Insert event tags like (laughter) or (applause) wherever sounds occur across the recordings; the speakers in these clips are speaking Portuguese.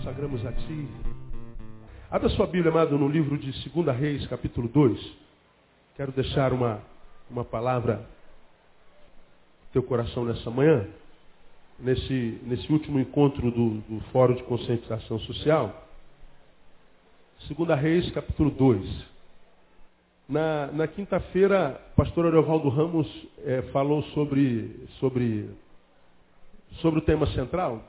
consagramos a Ti. Abra sua Bíblia, amado, no livro de 2 Reis, capítulo 2. Quero deixar uma, uma palavra no teu coração nessa manhã, nesse, nesse último encontro do, do Fórum de Conscientização Social. 2 Reis, capítulo 2. Na, na quinta-feira, o pastor Ariovaldo Ramos é, falou sobre, sobre, sobre o tema central,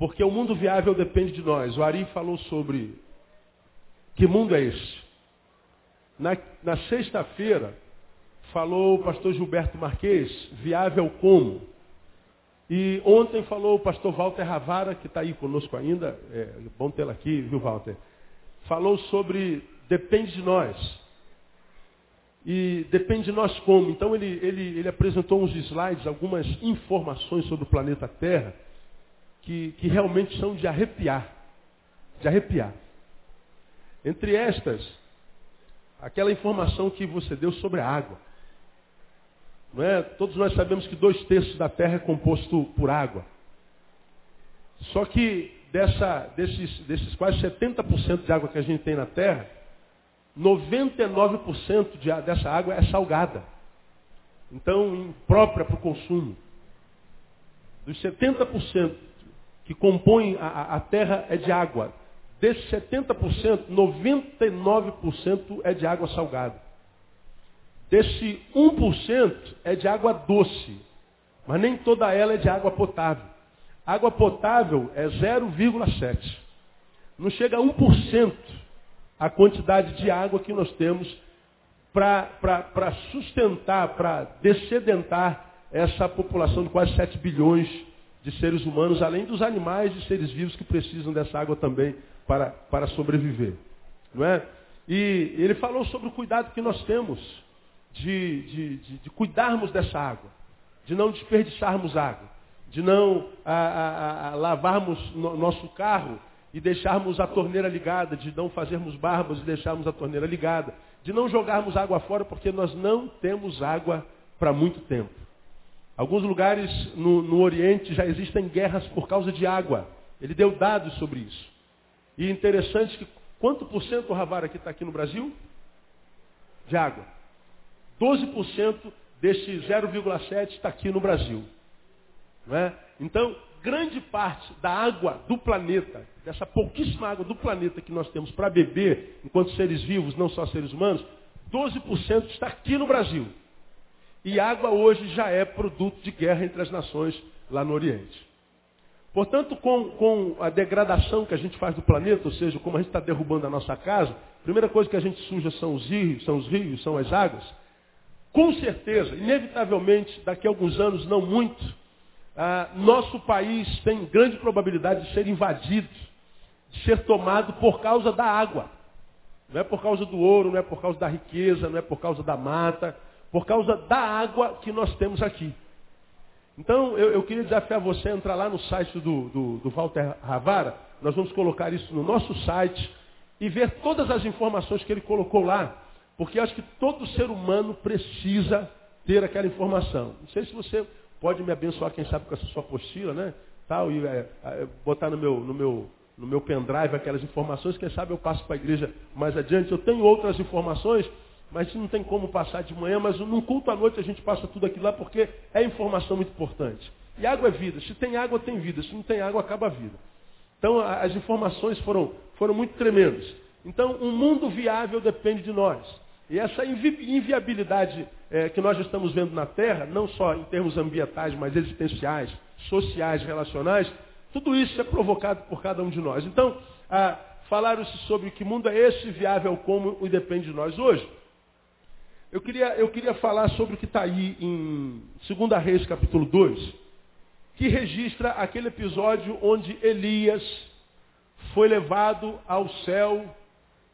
porque o mundo viável depende de nós. O Ari falou sobre que mundo é esse. Na, na sexta-feira, falou o pastor Gilberto Marques, viável como. E ontem falou o pastor Walter Ravara, que está aí conosco ainda, é bom tê-lo aqui, viu, Walter? Falou sobre depende de nós. E depende de nós como. Então ele, ele, ele apresentou uns slides, algumas informações sobre o planeta Terra que, que realmente são de arrepiar. De arrepiar. Entre estas, aquela informação que você deu sobre a água. Não é? Todos nós sabemos que dois terços da Terra é composto por água. Só que dessa, desses, desses quase 70% de água que a gente tem na Terra, 99% de, dessa água é salgada. Então, imprópria para o consumo. Dos 70% que compõem a, a terra é de água. Desses 70%, 99% é de água salgada. Desse 1% é de água doce. Mas nem toda ela é de água potável. Água potável é 0,7. Não chega a 1% a quantidade de água que nós temos para sustentar, para descedentar essa população de quase 7 bilhões de seres humanos, além dos animais e seres vivos que precisam dessa água também para, para sobreviver. Não é? E ele falou sobre o cuidado que nós temos de, de, de, de cuidarmos dessa água, de não desperdiçarmos água, de não a, a, a, lavarmos no, nosso carro e deixarmos a torneira ligada, de não fazermos barbas e deixarmos a torneira ligada, de não jogarmos água fora porque nós não temos água para muito tempo. Alguns lugares no, no, Oriente já existem guerras por causa de água. Ele deu dados sobre isso. E interessante que quanto por cento o Ravar aqui está aqui no Brasil? De água. 12% desse 0,7 está aqui no Brasil. Não é? Então, grande parte da água do planeta, dessa pouquíssima água do planeta que nós temos para beber, enquanto seres vivos, não só seres humanos, 12% está aqui no Brasil. E água hoje já é produto de guerra entre as nações lá no Oriente. Portanto, com, com a degradação que a gente faz do planeta, ou seja, como a gente está derrubando a nossa casa, a primeira coisa que a gente suja são os rios, são os rios, são as águas. Com certeza, inevitavelmente, daqui a alguns anos, não muito, ah, nosso país tem grande probabilidade de ser invadido, de ser tomado por causa da água. Não é por causa do ouro, não é por causa da riqueza, não é por causa da mata, por causa da água que nós temos aqui. Então, eu, eu queria desafiar você a entrar lá no site do, do, do Walter Ravara. Nós vamos colocar isso no nosso site e ver todas as informações que ele colocou lá. Porque acho que todo ser humano precisa ter aquela informação. Não sei se você pode me abençoar, quem sabe, com essa sua apostila, né? Tal, e é, é, botar no meu, no, meu, no meu pendrive aquelas informações, quem sabe eu passo para a igreja mais adiante. Eu tenho outras informações mas não tem como passar de manhã, mas num culto à noite a gente passa tudo aquilo lá porque é informação muito importante. E água é vida. Se tem água, tem vida. Se não tem água, acaba a vida. Então as informações foram, foram muito tremendas. Então um mundo viável depende de nós. E essa invi inviabilidade é, que nós estamos vendo na Terra, não só em termos ambientais, mas existenciais, sociais, relacionais, tudo isso é provocado por cada um de nós. Então, falaram-se sobre que mundo é esse viável como e depende de nós hoje. Eu queria, eu queria falar sobre o que está aí em 2 Reis capítulo 2, que registra aquele episódio onde Elias foi levado ao céu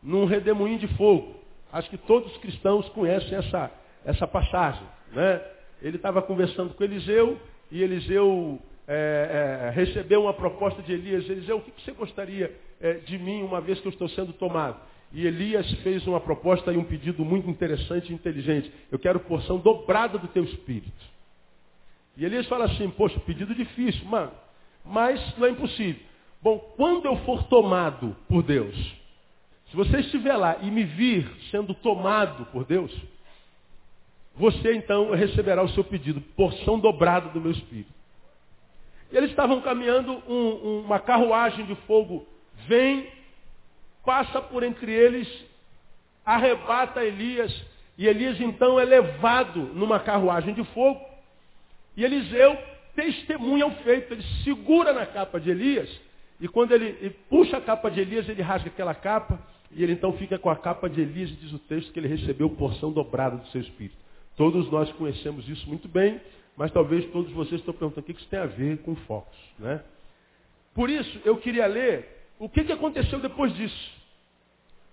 num redemoinho de fogo. Acho que todos os cristãos conhecem essa, essa passagem. Né? Ele estava conversando com Eliseu e Eliseu é, é, recebeu uma proposta de Elias. Eliseu, o que, que você gostaria é, de mim uma vez que eu estou sendo tomado? E Elias fez uma proposta e um pedido muito interessante e inteligente. Eu quero porção dobrada do teu espírito. E Elias fala assim, poxa, pedido difícil, mano, mas não é impossível. Bom, quando eu for tomado por Deus, se você estiver lá e me vir sendo tomado por Deus, você então receberá o seu pedido, porção dobrada do meu espírito. E eles estavam caminhando, um, uma carruagem de fogo vem, passa por entre eles, arrebata Elias, e Elias então é levado numa carruagem de fogo, e Eliseu testemunha o feito, ele segura na capa de Elias, e quando ele, ele puxa a capa de Elias, ele rasga aquela capa, e ele então fica com a capa de Elias, e diz o texto que ele recebeu porção dobrada do seu espírito. Todos nós conhecemos isso muito bem, mas talvez todos vocês estão perguntando o que isso tem a ver com focos. Né? Por isso, eu queria ler o que, que aconteceu depois disso.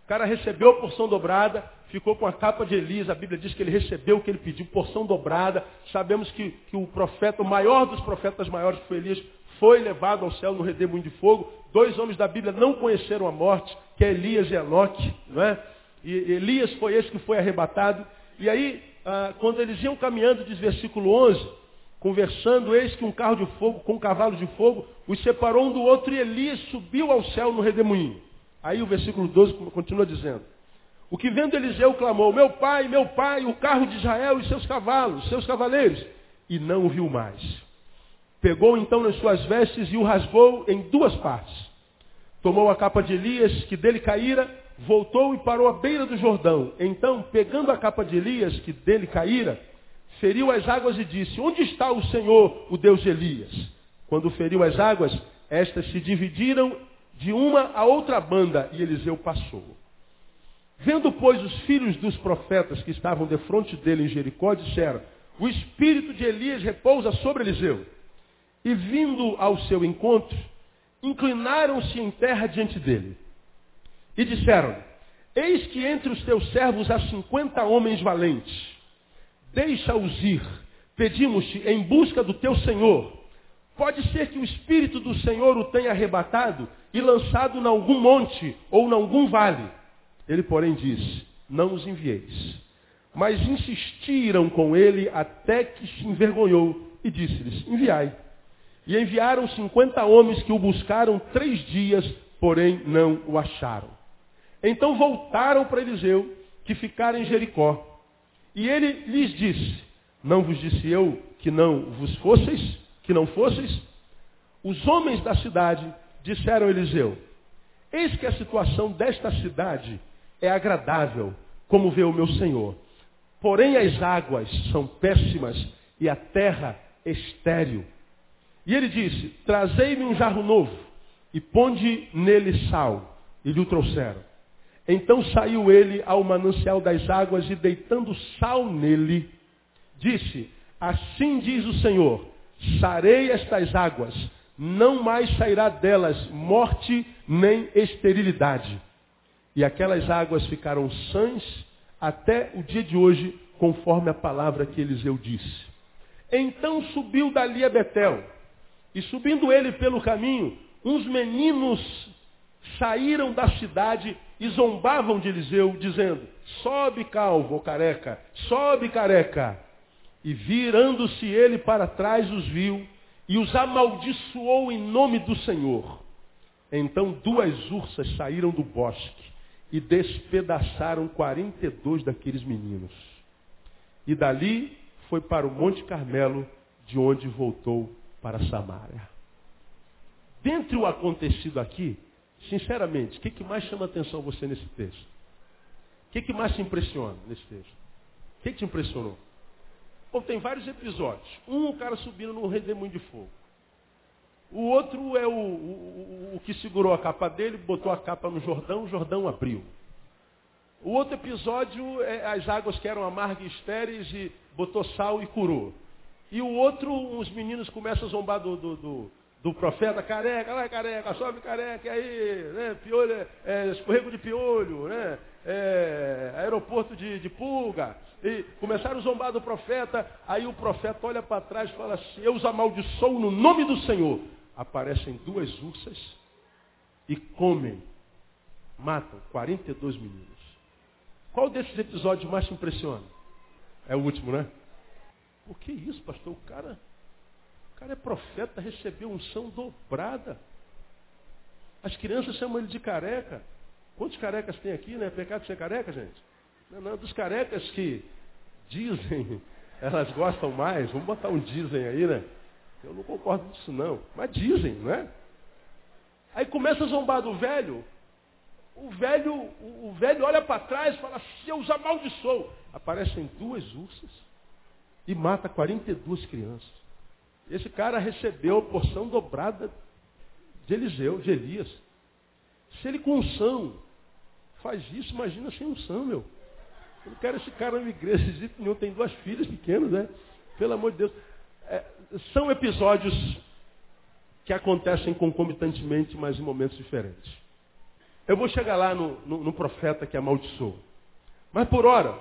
O cara recebeu a porção dobrada, ficou com a capa de Elias, a Bíblia diz que ele recebeu o que ele pediu, porção dobrada. Sabemos que, que o profeta, o maior dos profetas maiores, que foi Elias, foi levado ao céu no redemoinho de fogo. Dois homens da Bíblia não conheceram a morte, que é Elias e Enoque. Não é? E Elias foi esse que foi arrebatado. E aí, ah, quando eles iam caminhando, diz versículo 11, conversando, eis que um carro de fogo com um cavalo de fogo os separou um do outro e Elias subiu ao céu no redemoinho. Aí o versículo 12 continua dizendo, o que vendo Eliseu clamou, meu pai, meu pai, o carro de Israel e seus cavalos, seus cavaleiros, e não o viu mais. Pegou então nas suas vestes e o rasgou em duas partes. Tomou a capa de Elias, que dele caíra, voltou e parou à beira do Jordão. Então, pegando a capa de Elias, que dele caíra, feriu as águas e disse, onde está o Senhor, o Deus de Elias? Quando feriu as águas, estas se dividiram de uma a outra banda, e Eliseu passou. Vendo, pois, os filhos dos profetas que estavam de frente dele em Jericó, disseram, o espírito de Elias repousa sobre Eliseu. E vindo ao seu encontro, inclinaram-se em terra diante dele. E disseram, eis que entre os teus servos há cinquenta homens valentes. Deixa-os ir. Pedimos-te em busca do teu Senhor. Pode ser que o Espírito do Senhor o tenha arrebatado e lançado em algum monte ou em algum vale. Ele, porém, disse, não os envieis. Mas insistiram com ele até que se envergonhou e disse-lhes, enviai. E enviaram cinquenta homens que o buscaram três dias, porém não o acharam. Então voltaram para Eliseu, que ficara em Jericó. E ele lhes disse, não vos disse eu que não vos fosseis, que não fosseis? Os homens da cidade disseram a Eliseu, eis que a situação desta cidade é agradável, como vê o meu Senhor. Porém as águas são péssimas e a terra estéril. E ele disse, trazei-me um jarro novo e ponde nele sal. E lhe o trouxeram. Então saiu ele ao manancial das águas e deitando sal nele, disse, assim diz o Senhor, sarei estas águas, não mais sairá delas morte nem esterilidade. E aquelas águas ficaram sãs até o dia de hoje, conforme a palavra que Eliseu disse. Então subiu dali a Betel, e subindo ele pelo caminho, uns meninos saíram da cidade e zombavam de Eliseu, dizendo, sobe calvo careca, sobe careca. E virando-se ele para trás os viu e os amaldiçoou em nome do Senhor. Então duas ursas saíram do bosque e despedaçaram 42 daqueles meninos. E dali foi para o Monte Carmelo, de onde voltou para Samaria. Dentre o acontecido aqui, sinceramente, o que, que mais chama atenção você nesse texto? O que, que mais te impressiona nesse texto? O que, te impressionou? Tem vários episódios. Um, o cara subindo num redemoinho de fogo. O outro é o, o, o, que segurou a capa dele, botou a capa no Jordão, o Jordão abriu. O outro episódio é as águas que eram amargas e estéreis e botou sal e curou. E o outro, uns meninos começam a zombar do, do, do, do profeta, careca, vai careca, sobe careca, aí, né, piolho, é, escorrego de piolho, né, é, aeroporto de, de pulga. E começaram a zombar do profeta, aí o profeta olha para trás e fala assim, eu os amaldiçoo no nome do Senhor aparecem duas ursas e comem, matam 42 meninos. Qual desses episódios mais te impressiona? É o último, né? Por que isso, pastor? O cara, o cara é profeta, recebeu unção dobrada. As crianças chamam ele de careca. Quantos carecas tem aqui, né? Pecado ser careca, gente? Não, não, dos carecas que dizem, (laughs) elas gostam mais. Vamos botar um dizem aí, né? Eu não concordo com isso não. Mas dizem, não é? Aí começa a zombar do velho. O velho, o, o velho olha para trás e fala, se eu os amaldiçoo. Aparecem duas ursas e mata 42 crianças. Esse cara recebeu a porção dobrada de Eliseu, de Elias. Se ele com unção faz isso, imagina sem unção, meu. Eu não quero esse cara na igreja jeito nenhum. Tem duas filhas pequenas, né? Pelo amor de Deus. É, são episódios que acontecem concomitantemente, mas em momentos diferentes. Eu vou chegar lá no, no, no profeta que amaldiçoou. Mas por hora,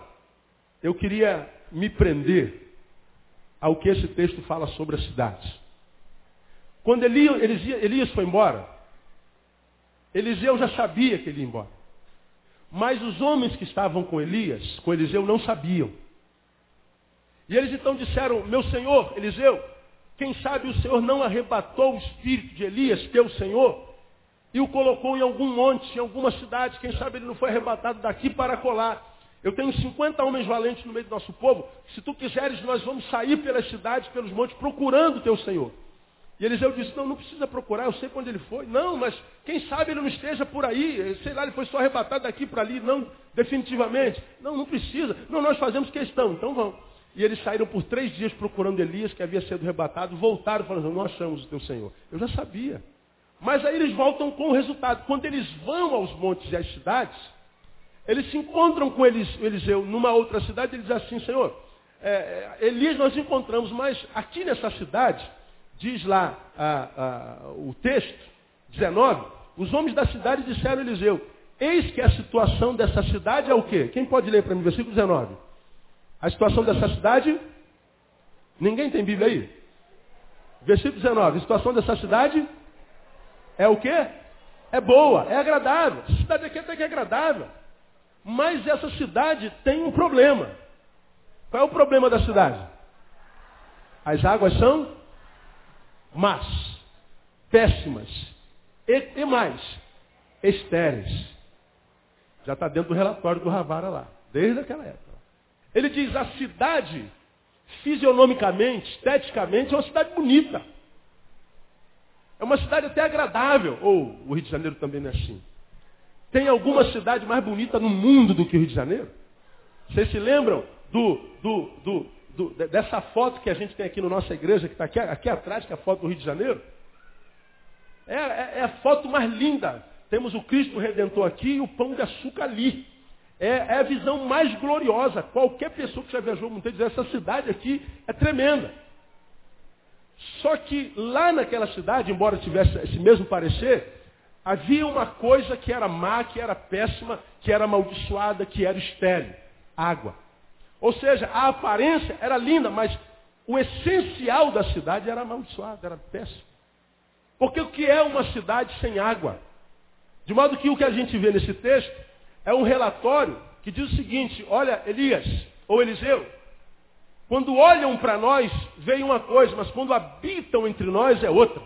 eu queria me prender ao que esse texto fala sobre a cidade. Quando Elias, Elias foi embora, Eliseu já sabia que ele ia embora. Mas os homens que estavam com Elias, com Eliseu, não sabiam. E eles então disseram, meu senhor, Eliseu, quem sabe o senhor não arrebatou o espírito de Elias, teu senhor, e o colocou em algum monte, em alguma cidade, quem sabe ele não foi arrebatado daqui para colar. Eu tenho 50 homens valentes no meio do nosso povo. Se tu quiseres, nós vamos sair pelas cidades, pelos montes, procurando teu Senhor. E Eliseu disse, não, não precisa procurar, eu sei para onde ele foi. Não, mas quem sabe ele não esteja por aí. Sei lá, ele foi só arrebatado daqui para ali. Não, definitivamente. Não, não precisa. Não, nós fazemos questão. Então vão. E eles saíram por três dias procurando Elias, que havia sido arrebatado. Voltaram falando, não achamos o teu Senhor. Eu já sabia. Mas aí eles voltam com o resultado. Quando eles vão aos montes e às cidades, eles se encontram com Eliseu numa outra cidade e ele diz assim, Senhor, é, é Elias nós encontramos, mas aqui nessa cidade diz lá o texto, 19, os homens da cidade disseram a Eliseu, eis que a situação dessa cidade é o quê? Quem pode ler para mim, versículo 19? A situação dessa cidade, ninguém tem Bíblia aí? Versículo 19, a situação dessa cidade é o quê? É boa, é agradável. Essa cidade aqui até que é agradável. Mas essa cidade tem um problema. Qual é o problema da cidade? As águas são más, péssimas e, e mais, estéreis. Já está dentro do relatório do Ravara lá, desde aquela época. Ele diz, a cidade, fisionomicamente, esteticamente, é uma cidade bonita. É uma cidade até agradável. Ou o Rio de Janeiro também não é assim. Tem alguma cidade mais bonita no mundo do que o Rio de Janeiro? Vocês se lembram do, do, do, do, dessa foto que a gente tem aqui na nossa igreja, que está aqui, aqui atrás, que é a foto do Rio de Janeiro. É, é, é, a foto mais linda. Temos o Cristo Redentor aqui e o pão de açúcar ali. É, é a visão mais gloriosa. Qualquer pessoa que já viajou muito diz, essa cidade aqui é tremenda. Só que lá naquela cidade, embora tivesse esse mesmo parecer, havia uma coisa que era má, que era péssima, que era amaldiçoada, que era estéril. Água. Ou seja, a aparência era linda, mas o essencial da cidade era amaldiçoado, era péssimo. Porque o que é uma cidade sem água? De modo que o que a gente vê nesse texto é um relatório que diz o seguinte, olha, Elias, ou Eliseu, quando olham para nós, veem uma coisa, mas quando habitam entre nós é outra.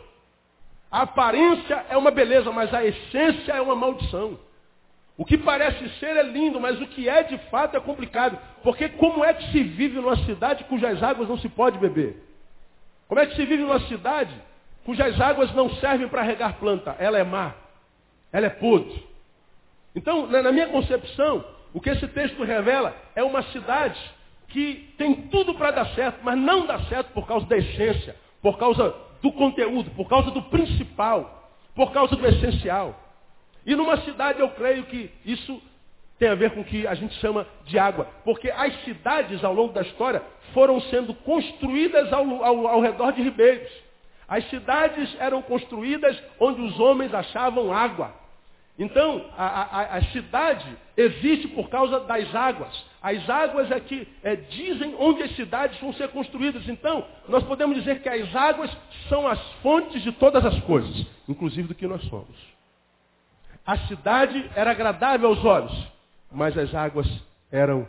A aparência é uma beleza, mas a essência é uma maldição. O que parece ser é lindo, mas o que é de fato é complicado. Porque como é que se vive numa cidade cujas águas não se pode beber? Como é que se vive numa cidade cujas águas não servem para regar planta? Ela é má. Ela é podre. Então, na minha concepção, o que esse texto revela é uma cidade que tem tudo para dar certo, mas não dá certo por causa da essência, por causa do conteúdo, por causa do principal, por causa do essencial. E numa cidade eu creio que isso tem a ver com o que a gente chama de água. Porque as cidades ao longo da história foram sendo construídas ao, ao, ao redor de ribeiros. As cidades eram construídas onde os homens achavam água. Então, a, a, a, cidade existe por causa das águas. As águas é que é, dizem onde as cidades vão ser construídas. Então, nós podemos dizer que as águas são as fontes de todas as coisas, inclusive do que nós somos. A cidade era agradável aos olhos, mas as águas eram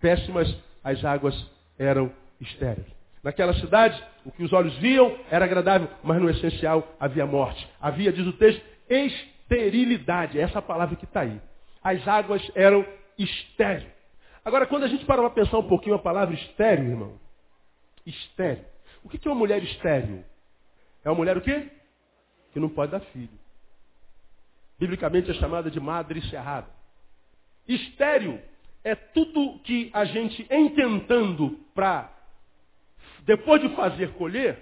péssimas, as águas eram estéreis. Naquela cidade, o que os olhos viam era agradável, mas no essencial havia morte. Havia, diz o texto, esterilidade. É essa palavra que está aí. As águas eram estéreo. Agora, quando a gente para para pensar um pouquinho a palavra estéreo, irmão. Estéreo. O que é uma mulher estéreo? É uma mulher o quê? Que não pode dar filho. Biblicamente é chamada de madre cerrada. Estéreo é tudo que a gente, em tentando para, depois de fazer, colher,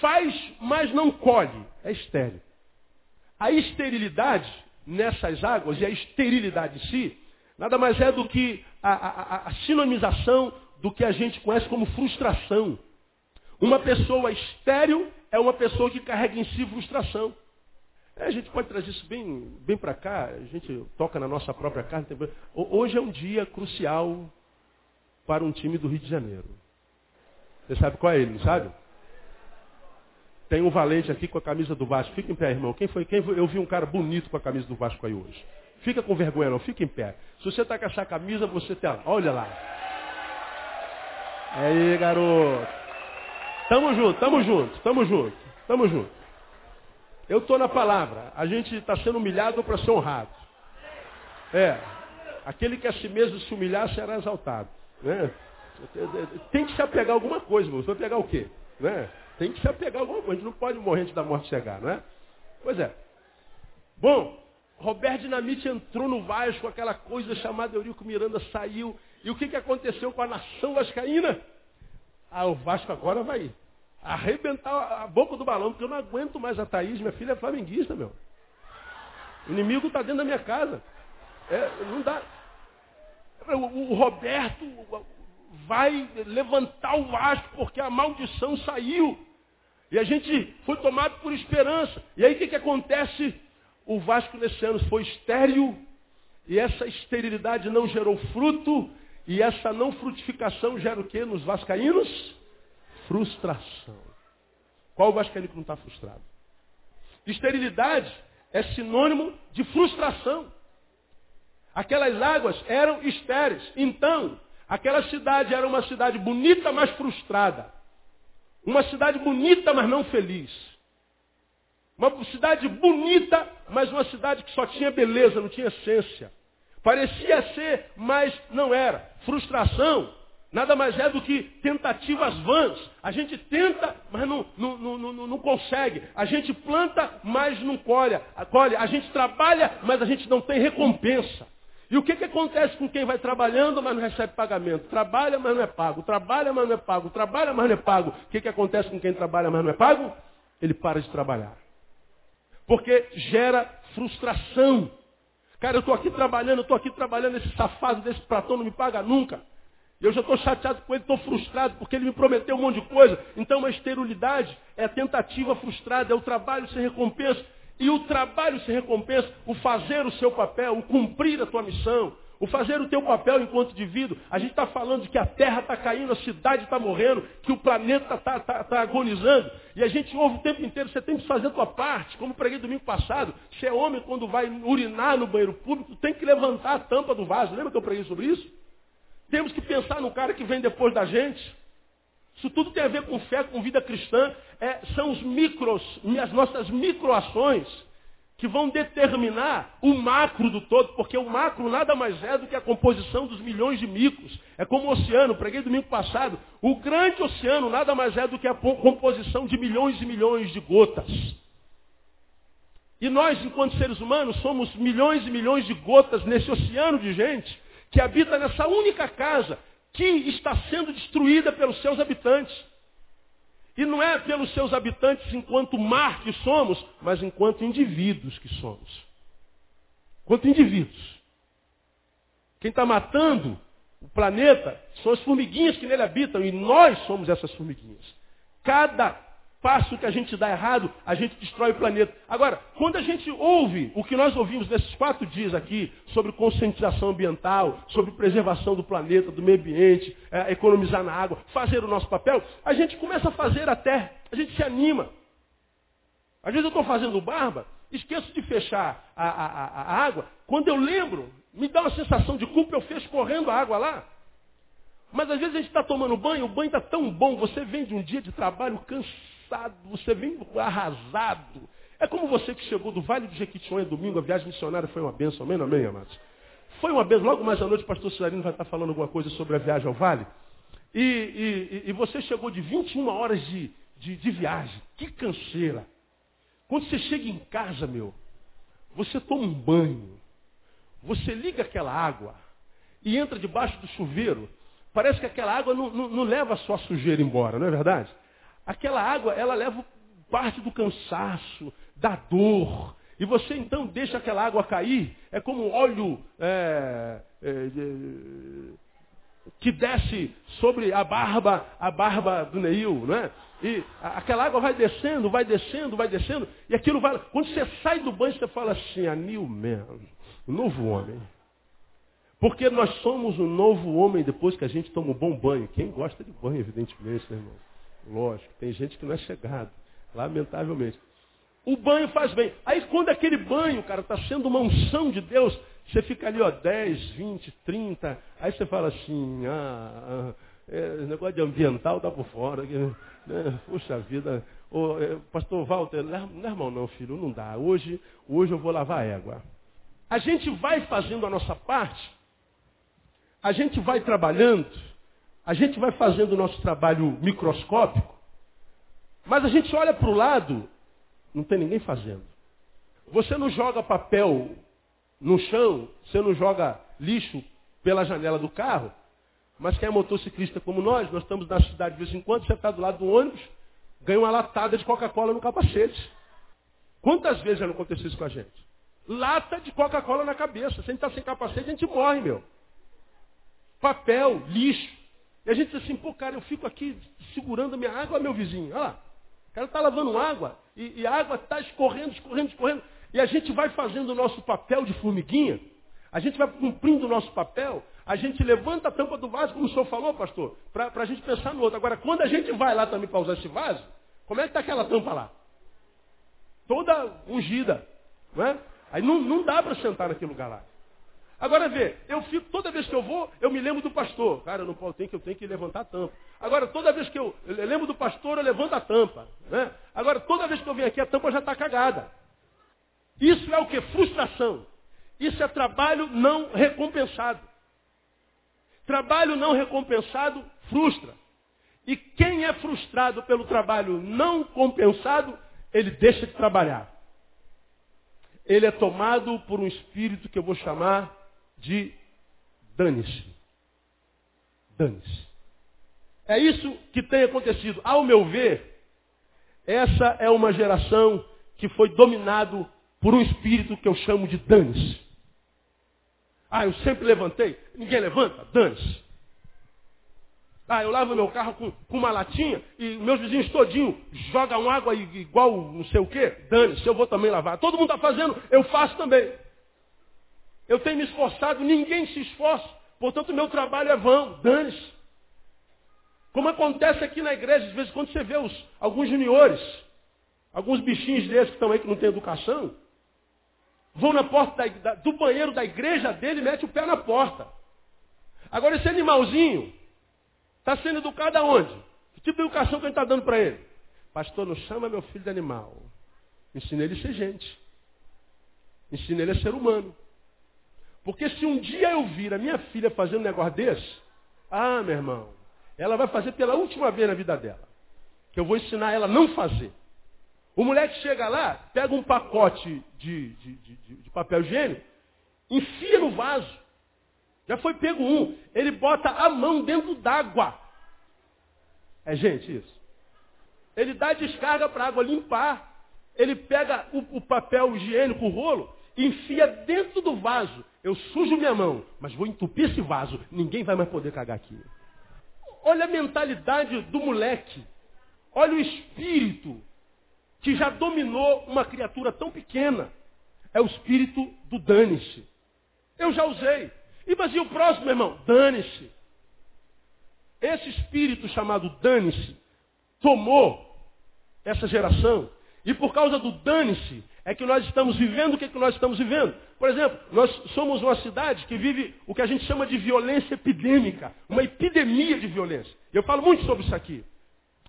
faz, mas não colhe. É estéreo. A esterilidade nessas águas, e a esterilidade em si, nada mais é do que a, a, a sinonização do que a gente conhece como frustração. Uma pessoa estéril é uma pessoa que carrega em si frustração. É, a gente pode trazer isso bem, bem para cá, a gente toca na nossa própria carne. Hoje é um dia crucial para um time do Rio de Janeiro. Você sabe qual é ele, não sabe? Tem um valente aqui com a camisa do Vasco. Fica em pé, irmão. Quem foi? Quem foi? Eu vi um cara bonito com a camisa do Vasco aí hoje. Fica com vergonha, não. Fica em pé. Se você está com essa camisa, você tem. Olha lá. Aí, garoto. Tamo junto, tamo junto, tamo junto, tamo junto. Eu estou na palavra. A gente está sendo humilhado para ser honrado. É. Aquele que a si mesmo se humilhar será exaltado. Né? Tem que se apegar a alguma coisa, irmão. Você vai pegar o quê? Né? Tem que se apegar a alguma coisa. A gente não pode morrer antes da morte chegar, não é? Pois é. Bom, Roberto Dinamite entrou no Vasco, aquela coisa chamada Eurico Miranda saiu. E o que, que aconteceu com a nação vascaína? Ah, o Vasco agora vai arrebentar a boca do balão, porque eu não aguento mais a Thaís, minha filha é flamenguista, meu. O inimigo está dentro da minha casa. É, não dá. O, o, Roberto vai levantar o Vasco porque a maldição saiu. E a gente foi tomado por esperança. E aí o que, que acontece? O Vasco nesse ano foi estéril, e essa esterilidade não gerou fruto, e essa não frutificação gera o que nos vascaínos? Frustração. Qual o vascaíno que não está frustrado? Esterilidade é sinônimo de frustração. Aquelas águas eram estéreis. Então, aquela cidade era uma cidade bonita, mas frustrada. Uma cidade bonita, mas não feliz. Uma cidade bonita, mas uma cidade que só tinha beleza, não tinha essência. Parecia ser, mas não era. Frustração nada mais é do que tentativas vãs. A gente tenta, mas não, não, não, não, consegue. A gente planta, mas não colhe. A gente trabalha, mas a gente não tem recompensa. E o que, que acontece com quem vai trabalhando, mas não recebe pagamento? Trabalha, mas não é pago. Trabalha, mas não é pago. Trabalha, mas não é pago. O que, que acontece com quem trabalha, mas não é pago? Ele para de trabalhar. Porque gera frustração. Cara, eu estou aqui trabalhando, eu estou aqui trabalhando, esse safado desse platão não me paga nunca. Eu já estou chateado com ele, estou frustrado, porque ele me prometeu um monte de coisa. Então, uma esterilidade é a tentativa frustrada, é o trabalho sem recompensa. E o trabalho sem recompensa, o fazer o seu papel, o cumprir a tua missão, o fazer o teu papel enquanto indivíduo. A gente está falando de que a terra está caindo, a cidade está morrendo, que o planeta está tá, tá agonizando. E a gente ouve o tempo inteiro, você tem que fazer a tua parte. Como preguei domingo passado, se é homem quando vai urinar no banheiro público, tem que levantar a tampa do vaso. Lembra que eu preguei sobre isso? Temos que pensar no cara que vem depois da gente. Isso tudo tem a ver com fé, com vida cristã. É, são os micros, as nossas microações que vão determinar o macro do todo, porque o macro nada mais é do que a composição dos milhões de micros. É como o oceano, preguei domingo passado. O grande oceano nada mais é do que a composição de milhões e milhões de gotas. E nós, enquanto seres humanos, somos milhões e milhões de gotas nesse oceano de gente que habita nessa única casa que está sendo destruída pelos seus habitantes. E não é pelos seus habitantes enquanto mar que somos, mas enquanto indivíduos que somos. Enquanto indivíduos. Quem está matando o planeta são as formiguinhas que nele habitam, e nós somos essas formiguinhas. Cada passo que a gente dá errado, a gente destrói o planeta. Agora, quando a gente ouve o que nós ouvimos nesses quatro dias aqui, sobre conscientização ambiental, sobre preservação do planeta, do meio ambiente, é, economizar na água, fazer o nosso papel, a gente começa a fazer até, a gente se anima. Às vezes eu estou fazendo barba, esqueço de fechar a, a, a, a água, quando eu lembro, me dá uma sensação de culpa, eu fecho correndo a água lá. Mas às vezes a gente está tomando banho, o banho está tão bom, você vem de um dia de trabalho cansado você vem arrasado. É como você que chegou do Vale do Jequitinhonha domingo, a viagem missionária foi uma benção, amém, amém, amados? Foi uma benção. Logo mais à noite o pastor Cesarino vai estar falando alguma coisa sobre a viagem ao Vale. E, e, e você chegou de 21 horas de, de, de viagem. Que canseira. Quando você chega em casa, meu, você toma um banho. Você liga aquela água e entra debaixo do chuveiro. Parece que aquela água não, não, não leva a sua sujeira embora, não é verdade? Aquela água, ela leva parte do cansaço, da dor. E você então deixa aquela água cair, é como um óleo é, é, que desce sobre a barba, a barba do Neil, não é? E aquela água vai descendo, vai descendo, vai descendo, e aquilo vai. Quando você sai do banho, você fala assim, anil mesmo, o novo homem. Porque nós somos o novo homem depois que a gente toma um bom banho. Quem gosta de banho, evidentemente, né, irmão? Lógico, tem gente que não é chegado, lamentavelmente. O banho faz bem. Aí quando aquele banho, cara, está sendo uma unção de Deus, você fica ali, ó, 10, 20, 30, aí você fala assim, ah, ah é, negócio de ambiental tá por fora. Né? Puxa vida. Ô, é, pastor Walter, não é irmão não, filho, não dá. Hoje, hoje eu vou lavar égua. A gente vai fazendo a nossa parte, a gente vai trabalhando, a gente vai fazendo o nosso trabalho microscópico, mas a gente olha para o lado, não tem ninguém fazendo. Você não joga papel no chão, você não joga lixo pela janela do carro, mas quem é motociclista como nós, nós estamos na cidade de vez em quando, você está do lado do ônibus, ganha uma latada de Coca-Cola no capacete. Quantas vezes já não aconteceu isso com a gente? Lata de Coca-Cola na cabeça. Se a gente está sem capacete, a gente morre, meu. Papel, lixo. E a gente diz assim, pô, cara, eu fico aqui segurando a minha água, meu vizinho. Olha lá. O cara está lavando água e, e a água está escorrendo, escorrendo, escorrendo. E a gente vai fazendo o nosso papel de formiguinha. A gente vai cumprindo o nosso papel. A gente levanta a tampa do vaso, como o senhor falou, pastor, para a gente pensar no outro. Agora, quando a gente vai lá também para usar esse vaso, como é que está aquela tampa lá? Toda ungida. Não é? Aí não, não dá para sentar naquele lugar lá. Agora vê, eu fico, toda vez que eu vou, eu me lembro do pastor. Cara, eu não posso, eu tenho que levantar a tampa. Agora, toda vez que eu, eu lembro do pastor, eu levanto a tampa. Né? Agora, toda vez que eu venho aqui, a tampa já está cagada. Isso é o que? Frustração. Isso é trabalho não recompensado. Trabalho não recompensado frustra. E quem é frustrado pelo trabalho não compensado, ele deixa de trabalhar. Ele é tomado por um espírito que eu vou chamar de dane-se. Dane-se. É isso que tem acontecido. Ao meu ver, essa é uma geração que foi dominado por um espírito que eu chamo de dane-se. Ah, eu sempre levantei. Ninguém levanta? Dane-se. Ah, eu lavo meu carro com, com, uma latinha e meus vizinhos todinho jogam água igual não sei o quê. Dane-se, eu vou também lavar. Todo mundo está fazendo, eu faço também. Eu tenho me esforçado, ninguém se esforça. Portanto, meu trabalho é vão. Dane-se. Como acontece aqui na igreja, às vezes, quando você vê os, alguns juniores, alguns bichinhos desses que estão aí que não têm educação, vão na porta da, da, do banheiro da igreja dele e mete o pé na porta. Agora, esse animalzinho está sendo educado aonde? Que tipo de educação que a gente está dando para ele? Pastor, não chama meu filho de animal. Ensina ele a ser gente. Ensina ele a ser humano. Porque se um dia eu vir a minha filha fazendo um negócio desse, ah, meu irmão, ela vai fazer pela última vez na vida dela. Que eu vou ensinar ela a não fazer. O moleque chega lá, pega um pacote de, de, de, de papel higiênico, enfia no vaso. Já foi pego um. Ele bota a mão dentro d'água. É gente isso. Ele dá descarga para a água limpar. Ele pega o, o papel higiênico, o rolo, enfia dentro do vaso. Eu sujo minha mão, mas vou entupir esse vaso. Ninguém vai mais poder cagar aqui. Olha a mentalidade do moleque. Olha o espírito que já dominou uma criatura tão pequena. É o espírito do dane-se. Eu já usei. E mas o próximo, irmão? Dane-se. Esse espírito chamado dane-se tomou essa geração. E por causa do dane-se, é que nós estamos vivendo o que, é que nós estamos vivendo. Por exemplo, nós somos uma cidade que vive o que a gente chama de violência epidêmica, uma epidemia de violência. Eu falo muito sobre isso aqui.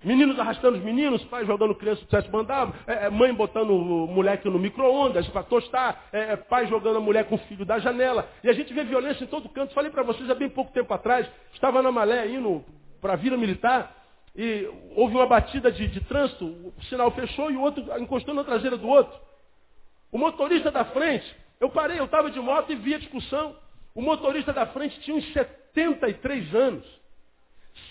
Meninos arrastando os meninos, pais jogando criança do sétimo andar, é, é, mãe botando o moleque no micro-ondas para tostar, é, é, pai jogando a mulher com o filho da janela. E a gente vê violência em todo canto. Falei para vocês há bem pouco tempo atrás, estava na Malé indo para a Vila Militar, e houve uma batida de, de trânsito, o sinal fechou e o outro encostou na traseira do outro. O motorista da frente, eu parei, eu estava de moto e vi a discussão. O motorista da frente tinha uns 73 anos.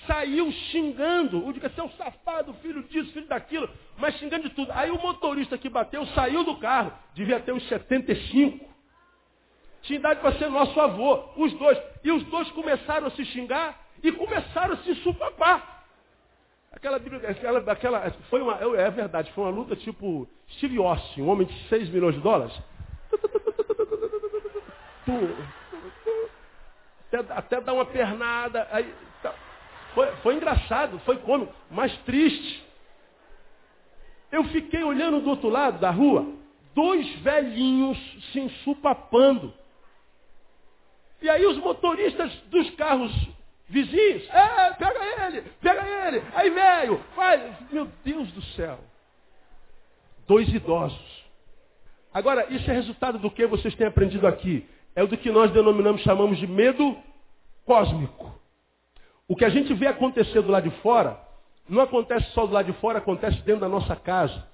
Saiu xingando. O diga, seu safado, filho disso, filho daquilo, mas xingando de tudo. Aí o motorista que bateu saiu do carro. Devia ter uns 75. Tinha idade para ser nosso avô, os dois. E os dois começaram a se xingar e começaram a se supapar. Aquela Bíblia, aquela, aquela, foi uma, é verdade, foi uma luta tipo Steve Austin, um homem de 6 milhões de dólares. Até, até dar uma pernada. Aí, tá. foi, foi engraçado, foi cômico, mas triste. Eu fiquei olhando do outro lado da rua, dois velhinhos se ensupapando. E aí os motoristas dos carros Vizinhos, é, pega ele, pega ele. Aí velho, vai. Meu Deus do céu. Dois idosos. Agora, isso é resultado do que vocês têm aprendido aqui? É do que nós denominamos, chamamos de medo cósmico. O que a gente vê acontecer do lado de fora, não acontece só do lado de fora, acontece dentro da nossa casa.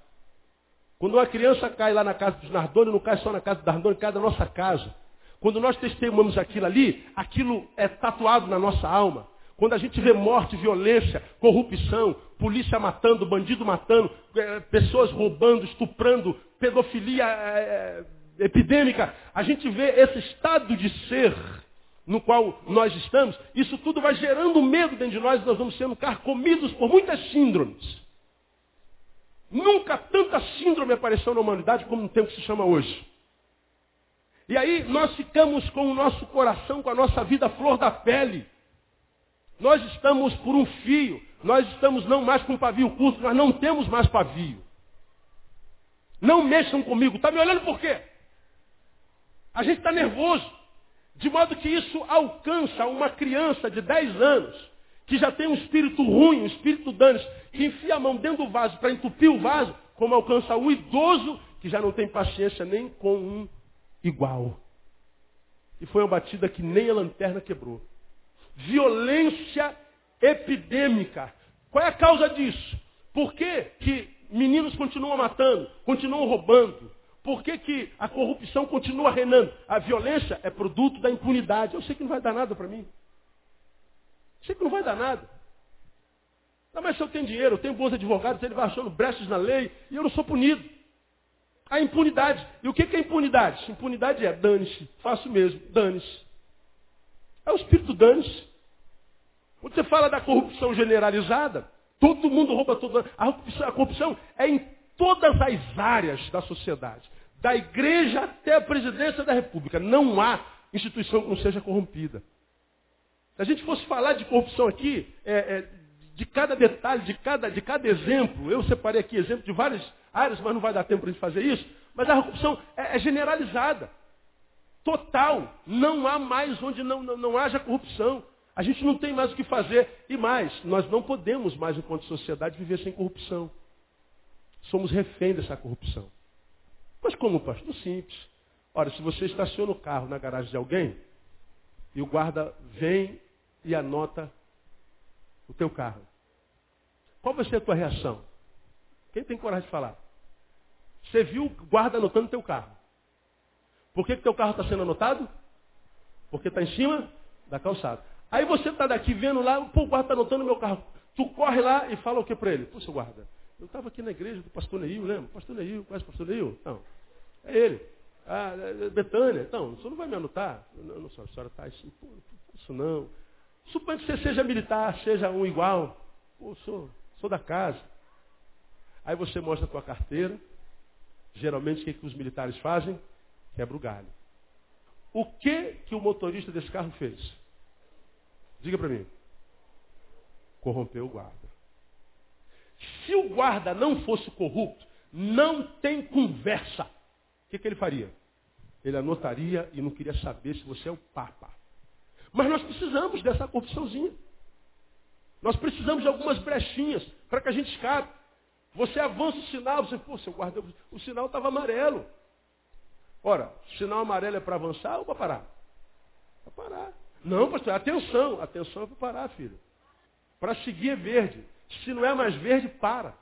Quando uma criança cai lá na casa dos Nardoni, não cai só na casa dos Nardoni, cai na nossa casa. Quando nós testemunhamos aquilo ali, aquilo é tatuado na nossa alma. Quando a gente vê morte, violência, corrupção, polícia matando, bandido matando, é, pessoas roubando, estuprando, pedofilia é, é, epidêmica, a gente vê esse estado de ser no qual nós estamos, isso tudo vai gerando medo dentro de nós e nós vamos sendo carcomidos por muitas síndromes. Nunca tanta síndrome apareceu na humanidade como no tempo que se chama hoje. E aí nós ficamos com o nosso coração, com a nossa vida flor da pele. Nós estamos por um fio. Nós estamos não mais com pavio curto, nós não temos mais pavio. Não mexam comigo. Está me olhando por quê? A gente está nervoso. De modo que isso alcança uma criança de 10 anos, que já tem um espírito ruim, um espírito danos, que enfia a mão dentro do vaso para entupir o vaso, como alcança o idoso que já não tem paciência nem com um igual. E foi uma batida que nem a lanterna quebrou. Violência epidêmica. Qual é a causa disso? Por que, que meninos continuam matando, continuam roubando? Por que, que a corrupção continua reinando? A violência é produto da impunidade. Eu sei que não vai dar nada para mim. Sei que não vai dar nada. Não, mas se eu tenho dinheiro, eu tenho bons advogados, ele vai achando brechas na lei e eu não sou punido. A impunidade. E o que é impunidade? Impunidade é dane-se, faço mesmo, dane-se. É o espírito dane-se. Quando você fala da corrupção generalizada, todo mundo rouba todo a corrupção, a corrupção é em todas as áreas da sociedade. Da igreja até a presidência da república. Não há instituição que não seja corrompida. Se a gente fosse falar de corrupção aqui, é, é, de cada detalhe, de cada, de cada exemplo, eu separei aqui exemplo de várias áreas, mas não vai dar tempo para a gente fazer isso. Mas a corrupção é, é generalizada. Total. Não há mais onde não, não, não haja corrupção. A gente não tem mais o que fazer. E mais, nós não podemos mais, enquanto sociedade, viver sem corrupção. Somos refém dessa corrupção. Mas como, pastor? Simples. Ora, se você estaciona o carro na garagem de alguém, e o guarda vem e anota o teu carro. Qual vai ser a tua reação? Quem tem coragem de falar? Você viu o guarda anotando o teu carro. Por que, que teu carro está sendo anotado? Porque está em cima da calçada. Aí você está daqui vendo lá, pô, o guarda está anotando meu carro. Tu corre lá e fala o que para ele? Pô, seu guarda, eu estava aqui na igreja do pastor Neil, lembra? Pastor Neil, conhece o pastor Neil? Não. É ele. Ah, é, é Betânia. Então, o senhor não vai me anotar? Não, não, a senhora está assim, pô, não isso não. Suponha que você seja militar, seja um igual. Pô, sou, sou da casa. Aí você mostra a tua carteira. Geralmente o que, que os militares fazem? Quebra o galho. O que que o motorista desse carro fez? Diga para mim. Corrompeu o guarda. Se o guarda não fosse corrupto, não tem conversa. O que, que ele faria? Ele anotaria e não queria saber se você é o Papa. Mas nós precisamos dessa corrupçãozinha. Nós precisamos de algumas brechinhas para que a gente escape. Você avança o sinal, você, pô, seu guarda, o sinal estava amarelo. Ora, sinal amarelo é para avançar ou para parar? Para parar. Não, pastor, atenção, atenção é para parar, filho. Para seguir é verde. Se não é mais verde, para.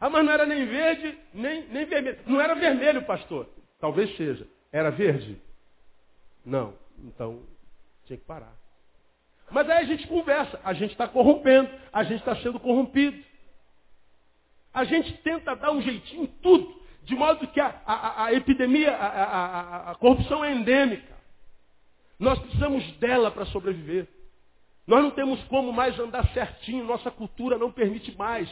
Ah, mas não era nem verde, nem, nem vermelho. Não era vermelho, pastor. Talvez seja. Era verde? Não. Então, tinha que parar. Mas aí a gente conversa. A gente está corrompendo. A gente está sendo corrompido. A gente tenta dar um jeitinho em tudo. De modo que a, a, a epidemia, a, a, corrupção é endêmica. Nós precisamos dela para sobreviver. Nós não temos como mais andar certinho. Nossa cultura não permite mais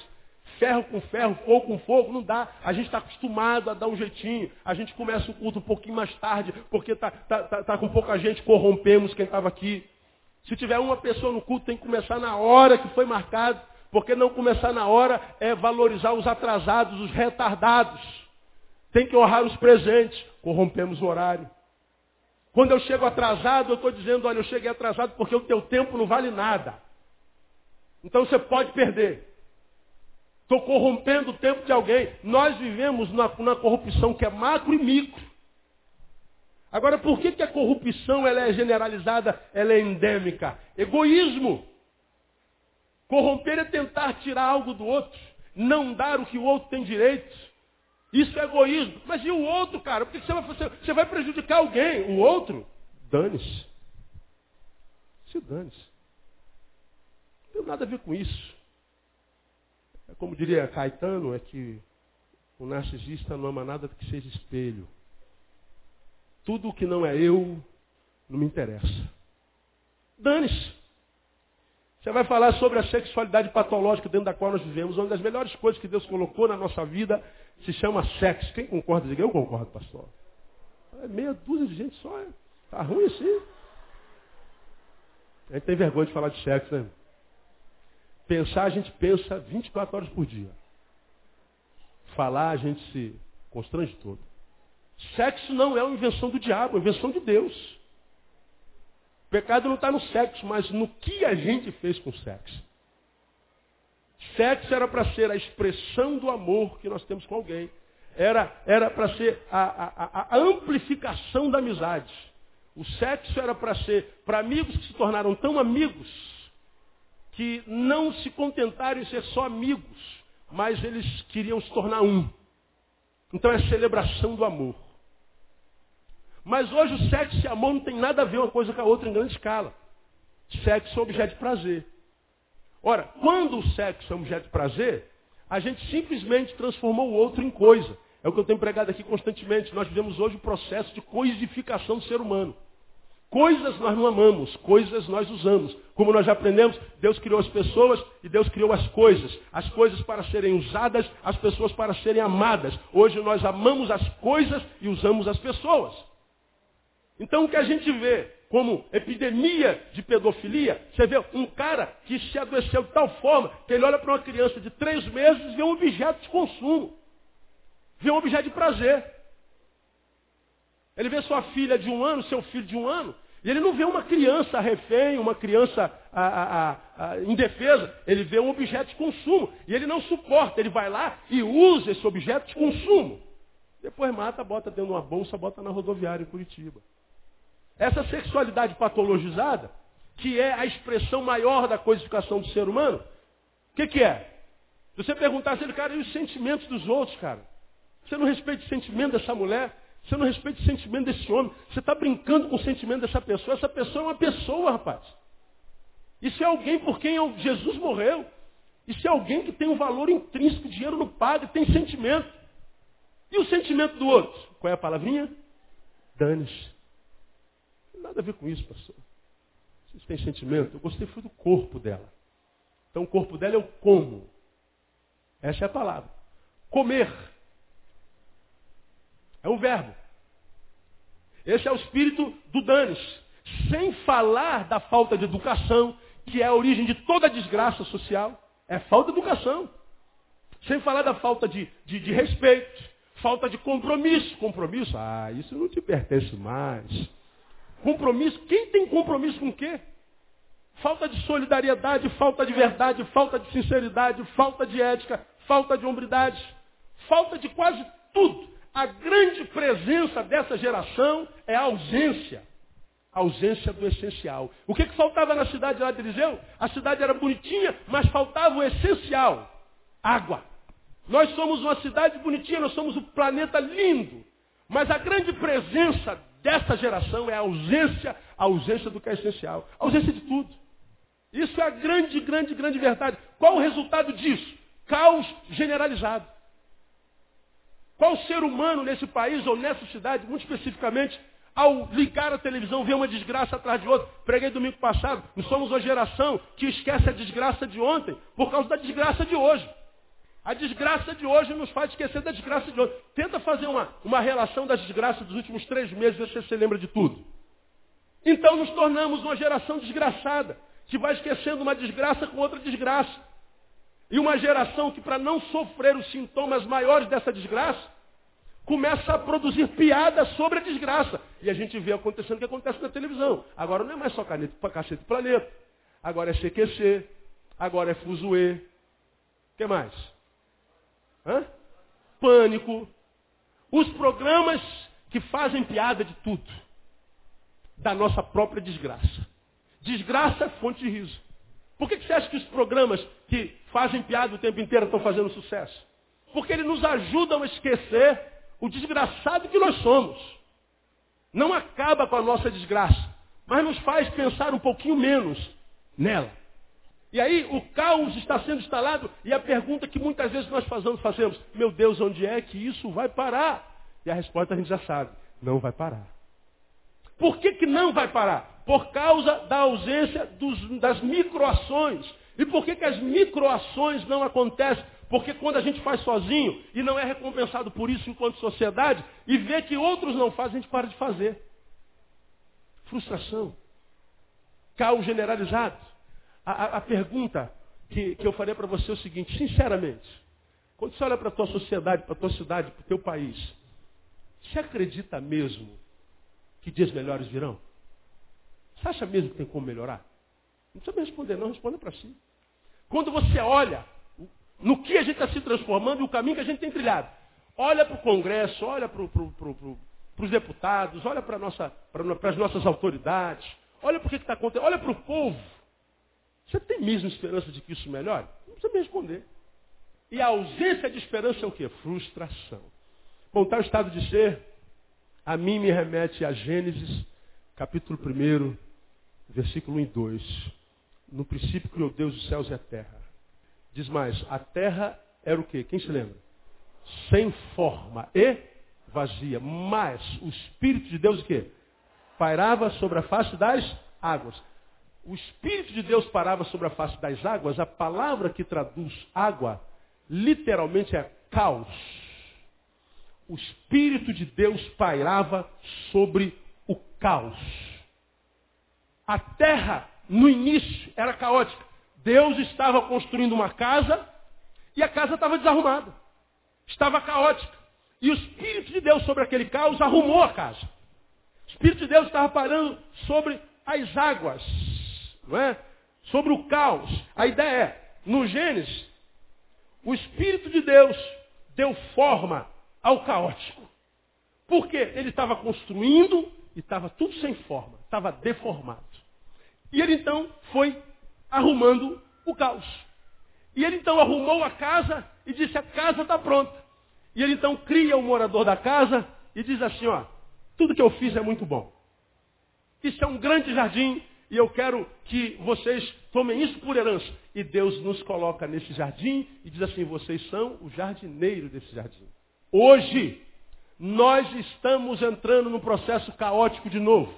ferro com ferro, fogo com fogo, não dá. A gente está acostumado a dar um jeitinho. A gente começa o culto um pouquinho mais tarde, porque está tá, tá, tá com pouca gente, corrompemos quem estava aqui. Se tiver uma pessoa no culto, tem que começar na hora que foi marcado, porque não começar na hora é valorizar os atrasados, os retardados. Tem que honrar os presentes, corrompemos o horário. Quando eu chego atrasado, eu estou dizendo, olha, eu cheguei atrasado porque o teu tempo não vale nada. Então você pode perder. Estou corrompendo o tempo de alguém. Nós vivemos na, na, corrupção que é macro e micro. Agora, por que, que a corrupção ela é generalizada, ela é endêmica? Egoísmo. Corromper é tentar tirar algo do outro, não dar o que o outro tem direito. Isso é egoísmo. Mas e o outro, cara? Porque você vai, você vai prejudicar alguém. O outro, dane-se. Se dane-se. Não tem nada a ver com isso. É como diria Caetano, é que o narcisista não ama nada que seja espelho. Tudo o que não é eu não me interessa. Dane-se. Você vai falar sobre a sexualidade patológica dentro da qual nós vivemos. Uma das melhores coisas que Deus colocou na nossa vida se chama sexo. Quem concorda? Diga, eu concordo, pastor. É meia dúzia de gente só. Está ruim assim. A gente tem vergonha de falar de sexo, né? Pensar, a gente pensa 24 horas por dia. Falar, a gente se constrange todo. Sexo não é uma invenção do diabo, é uma invenção de Deus. O pecado não está no sexo, mas no que a gente fez com o sexo. Sexo era para ser a expressão do amor que nós temos com alguém. Era para ser a, a, a, amplificação da amizade. O sexo era para ser para amigos que se tornaram tão amigos que não se contentaram em ser só amigos, mas eles queriam se tornar um. Então é celebração do amor. Mas hoje o sexo e amor não tem nada a ver uma coisa com a outra em grande escala. Sexo é objeto de prazer. Ora, quando o sexo é objeto de prazer, a gente simplesmente transformou o outro em coisa. É o que eu tenho pregado aqui constantemente. Nós vivemos hoje o processo de coisificação do ser humano. Coisas nós não amamos, coisas nós usamos. Como nós já aprendemos, Deus criou as pessoas e Deus criou as coisas. As coisas para serem usadas, as pessoas para serem amadas. Hoje nós amamos as coisas e usamos as pessoas. Então o que a gente vê como epidemia de pedofilia, você vê um cara que se adoeceu de tal forma que ele olha para uma criança de três meses e vê um objeto de consumo. Vê um objeto de prazer. Ele vê sua filha de um ano, seu filho de um ano, e ele não vê uma criança refém, uma criança a, a, a, indefesa. Ele vê um objeto de consumo. E ele não suporta. Ele vai lá e usa esse objeto de consumo. Depois mata, bota dentro de uma bolsa, bota na rodoviária em Curitiba. Essa sexualidade patologizada, que é a expressão maior da codificação do ser humano, o que, que é? Se você perguntar ele, cara, e os sentimentos dos outros, cara? Você não respeita o sentimento dessa mulher? Você não respeita o sentimento desse homem. Você está brincando com o sentimento dessa pessoa. Essa pessoa é uma pessoa, rapaz. Isso é alguém por quem Jesus morreu. Isso é alguém que tem um valor intrínseco. Dinheiro não paga, tem sentimento. E o sentimento do outro? Qual é a palavrinha? Dane-se. Nada a ver com isso, pastor. Vocês têm sentimento? Eu gostei foi do corpo dela. Então o corpo dela é o como. Essa é a palavra. Comer. É um verbo. Esse é o espírito do danes. Sem falar da falta de educação, que é a origem de toda desgraça social. É falta de educação. Sem falar da falta de, de, de respeito, falta de compromisso. Compromisso? Ah, isso não te pertence mais. Compromisso? Quem tem compromisso com o quê? falta de solidariedade, falta de verdade, falta de sinceridade, falta de ética, falta de hombridade, falta de quase tudo. A grande presença dessa geração é a ausência. A ausência do essencial. O que, que faltava na cidade lá de Eliseu? A cidade era bonitinha, mas faltava o essencial. Água. Nós somos uma cidade bonitinha, nós somos um planeta lindo. Mas a grande presença dessa geração é a ausência, a ausência do que é essencial. A ausência de tudo. Isso é a grande, grande, grande verdade. Qual o resultado disso? Caos generalizado. Qual ser humano nesse país ou nessa cidade, muito especificamente, ao ligar a televisão, vê uma desgraça atrás de outra? Preguei domingo passado. Nós somos uma geração que esquece a desgraça de ontem por causa da desgraça de hoje. A desgraça de hoje nos faz esquecer da desgraça de hoje. Tenta fazer uma, uma relação das desgraças dos últimos três meses, ver se você lembra de tudo. Então nos tornamos uma geração desgraçada, que vai esquecendo uma desgraça com outra desgraça. E uma geração que, para não sofrer os sintomas maiores dessa desgraça, começa a produzir piadas sobre a desgraça. E a gente vê acontecendo o que acontece na televisão. Agora não é mais só caneta para cacete planeta. Agora é CQC. Agora é Fuzuê. O que mais? Hã? Pânico. Os programas que fazem piada de tudo. Da nossa própria desgraça. Desgraça é fonte de riso. Por que, que você acha que os programas que fazem piada o tempo inteiro estão fazendo sucesso? Porque eles nos ajudam a esquecer o desgraçado que nós somos. Não acaba com a nossa desgraça, mas nos faz pensar um pouquinho menos nela. E aí o caos está sendo instalado e a pergunta que muitas vezes nós fazemos, fazemos, meu Deus, onde é que isso vai parar? E a resposta a gente já sabe, não vai parar. Por que, que não vai parar? Por causa da ausência dos, das microações. E por que, que as microações não acontecem? Porque quando a gente faz sozinho e não é recompensado por isso enquanto sociedade, e vê que outros não fazem, a gente para de fazer. Frustração. Caos generalizado. A, a, pergunta que, que eu faria para você é o seguinte, sinceramente. Quando você olha para a tua sociedade, para a tua cidade, para o teu país, você acredita mesmo que dias melhores virão? Você acha mesmo que tem como melhorar? Não precisa me responder, não, responda para si. Quando você olha no que a gente está se transformando e o caminho que a gente tem trilhado, olha para o Congresso, olha para os deputados, olha para nossa, as nossas autoridades, olha para o que está acontecendo, olha para o povo. Você tem mesmo esperança de que isso melhore? Não precisa me responder. E a ausência de esperança é o quê? Frustração. Bom, tal estado de ser a mim me remete a Gênesis, capítulo 1, versículo 1 e 2. No princípio criou Deus os céus e a terra. Diz mais, a terra era o quê? Quem se lembra? Sem forma e vazia. Mas o Espírito de Deus o quê? Pairava sobre a face das águas. O Espírito de Deus parava sobre a face das águas. A palavra que traduz água, literalmente é caos o Espírito de Deus pairava sobre o caos. A terra, no início, era caótica. Deus estava construindo uma casa e a casa estava desarrumada. Estava caótica. E o Espírito de Deus sobre aquele caos arrumou a casa. O Espírito de Deus estava parando sobre as águas, não é? sobre o caos. A ideia é, no Gênesis, o Espírito de Deus deu forma ao caótico. Porque ele estava construindo e estava tudo sem forma, estava deformado. E ele então foi arrumando o caos. E ele então arrumou a casa e disse: a casa está pronta. E ele então cria o morador da casa e diz assim: ó, tudo que eu fiz é muito bom. Isso é um grande jardim e eu quero que vocês tomem isso por herança. E Deus nos coloca nesse jardim e diz assim: vocês são o jardineiro desse jardim. Hoje, nós estamos entrando num processo caótico de novo.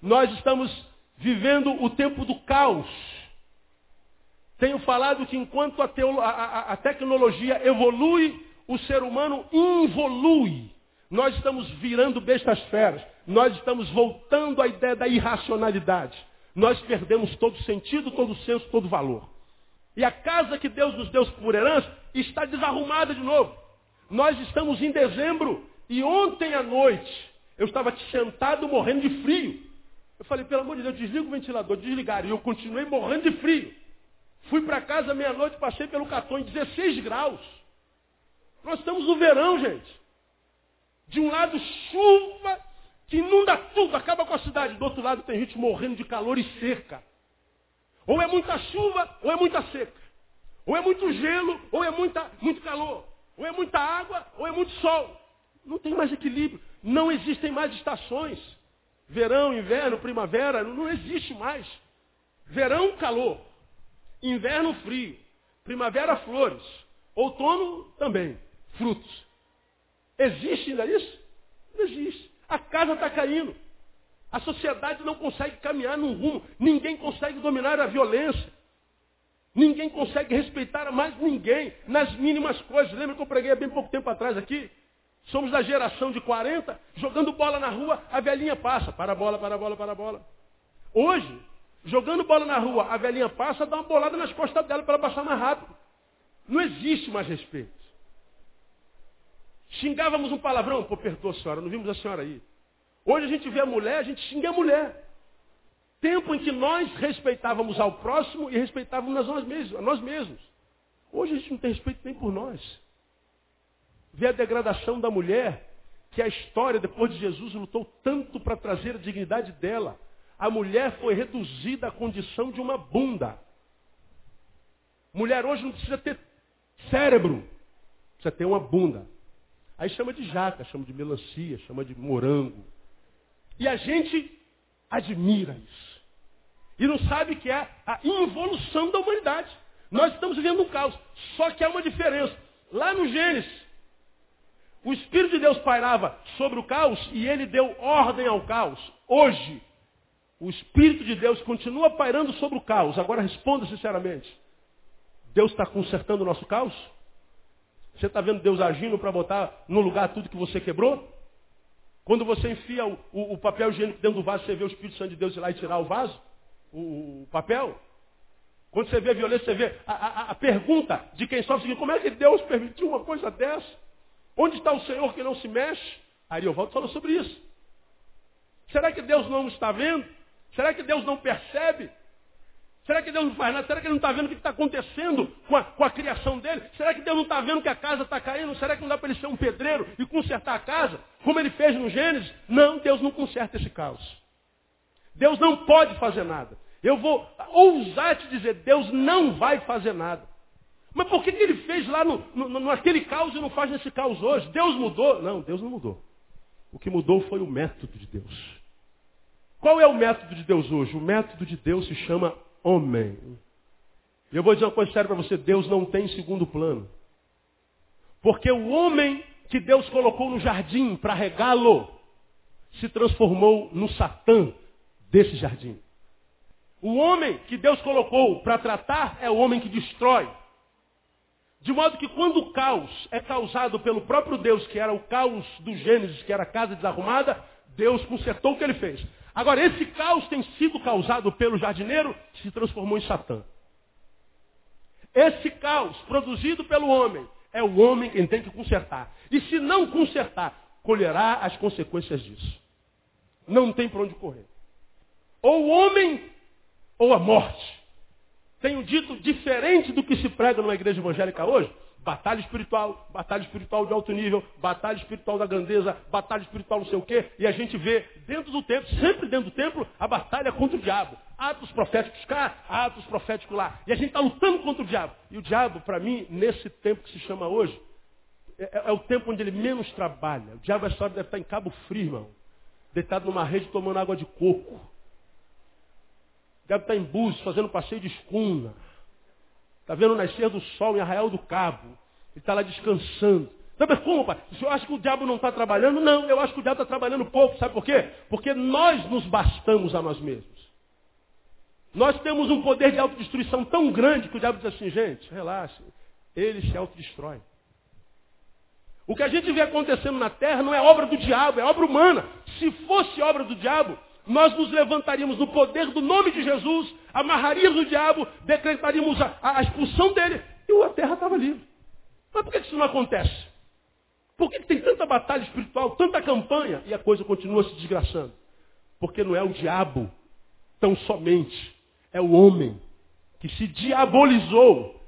Nós estamos vivendo o tempo do caos. Tenho falado que enquanto a, a, a tecnologia evolui, o ser humano involui. Nós estamos virando bestas feras. Nós estamos voltando à ideia da irracionalidade. Nós perdemos todo sentido, todo senso, todo valor. E a casa que Deus nos deu por herança está desarrumada de novo. Nós estamos em dezembro e ontem à noite eu estava sentado morrendo de frio. Eu falei, pelo amor de Deus, desliga o ventilador, desligaram. E eu continuei morrendo de frio. Fui para casa meia-noite, passei pelo cartão em 16 graus. Nós estamos no verão, gente. De um lado, chuva que inunda tudo, acaba com a cidade. Do outro lado, tem gente morrendo de calor e seca. Ou é muita chuva, ou é muita seca. Ou é muito gelo, ou é muita, muito calor. Ou é muita água, ou é muito sol. Não tem mais equilíbrio. Não existem mais estações. Verão, inverno, primavera, não existe mais. Verão, calor. Inverno, frio. Primavera, flores. Outono, também. Frutos. Existe ainda isso? Não existe. A casa está caindo. A sociedade não consegue caminhar num rumo. Ninguém consegue dominar a violência. Ninguém consegue respeitar mais ninguém nas mínimas coisas. Lembra que eu preguei há bem pouco tempo atrás aqui? Somos da geração de 40, jogando bola na rua, a velhinha passa. Para a bola, para a bola, para a bola. Hoje, jogando bola na rua, a velhinha passa, dá uma bolada nas costas dela para ela passar mais rápido. Não existe mais respeito. Xingávamos um palavrão, pô, perdoa senhora, não vimos a senhora aí. Hoje a gente vê a mulher, a gente xinga a mulher. Tempo em que nós respeitávamos ao próximo e respeitávamos nós mesmos. Nós mesmos. Hoje a gente não tem respeito nem por nós. Vê a degradação da mulher, que a história, depois de Jesus, lutou tanto para trazer a dignidade dela. A mulher foi reduzida à condição de uma bunda. Mulher hoje não precisa ter cérebro, precisa ter uma bunda. Aí chama de jaca, chama de melancia, chama de morango. E a gente admira isso. E não sabe que é a involução da humanidade. Nós estamos vivendo um caos. Só que há uma diferença. Lá no Gênesis, o Espírito de Deus pairava sobre o caos e ele deu ordem ao caos. Hoje, o Espírito de Deus continua pairando sobre o caos. Agora responda sinceramente. Deus está consertando o nosso caos? Você está vendo Deus agindo para botar no lugar tudo que você quebrou? Quando você enfia o, o, o, papel higiênico dentro do vaso, você vê o Espírito Santo de Deus ir lá e tirar o vaso? O, o papel? Quando você vê a violência, você vê a, a, a pergunta de quem sofre, como é que Deus permitiu uma coisa dessa? Onde está o Senhor que não se mexe? Ariovaldo falou sobre isso. Será que Deus não está vendo? Será que Deus não percebe? Será que Deus não faz nada? Será que Ele não está vendo o que está acontecendo com a, com a, criação dele? Será que Deus não está vendo que a casa está caindo? Será que não dá para ele ser um pedreiro e consertar a casa? Como ele fez no Gênesis? Não, Deus não conserta esse caos. Deus não pode fazer nada. Eu vou ousar te dizer, Deus não vai fazer nada. Mas por que, que ele fez lá no, no, naquele caos e não faz nesse caos hoje? Deus mudou? Não, Deus não mudou. O que mudou foi o método de Deus. Qual é o método de Deus hoje? O método de Deus se chama homem. E eu vou dizer uma coisa séria para você, Deus não tem segundo plano. Porque o homem que Deus colocou no jardim para regá-lo, se transformou no Satã desse jardim. O homem que Deus colocou para tratar é o homem que destrói. De modo que quando o caos é causado pelo próprio Deus, que era o caos do Gênesis, que era a casa desarrumada, Deus consertou o que ele fez. Agora, esse caos tem sido causado pelo jardineiro que se transformou em Satã. Esse caos produzido pelo homem é o homem quem tem que consertar. E se não consertar, colherá as consequências disso. Não tem para onde correr. Ou o homem ou a morte. Tenho dito diferente do que se prega numa igreja evangélica hoje. Batalha espiritual, batalha espiritual de alto nível, batalha espiritual da grandeza, batalha espiritual não sei o quê. E a gente vê dentro do templo, sempre dentro do templo, a batalha contra o diabo. Atos proféticos cá, atos proféticos lá. E a gente está lutando contra o diabo. E o diabo, para mim, nesse tempo que se chama hoje, é, é, é, o tempo onde ele menos trabalha. O diabo, essa hora, deve estar em Cabo Frio, irmão. Deitado numa rede tomando água de coco. O diabo está em Búzios, fazendo passeio de escuna. Está vendo nascer do sol em Arraial do Cabo. Ele está lá descansando. Sabe como, pai? O senhor acha que o diabo não está trabalhando? Não, eu acho que o diabo está trabalhando pouco. Sabe por quê? Porque nós nos bastamos a nós mesmos. Nós temos um poder de autodestruição tão grande que o diabo diz assim, gente, relaxe. Ele se autodestrói. O que a gente vê acontecendo na terra não é obra do diabo, é obra humana. Se fosse obra do diabo, nós nos levantaríamos no poder do nome de Jesus, amarraríamos o diabo, decretaríamos a, a expulsão dele e a terra estava livre. Mas por que isso não acontece? Por que tem tanta batalha espiritual, tanta campanha e a coisa continua se desgraçando? Porque não é o diabo tão somente, é o homem que se diabolizou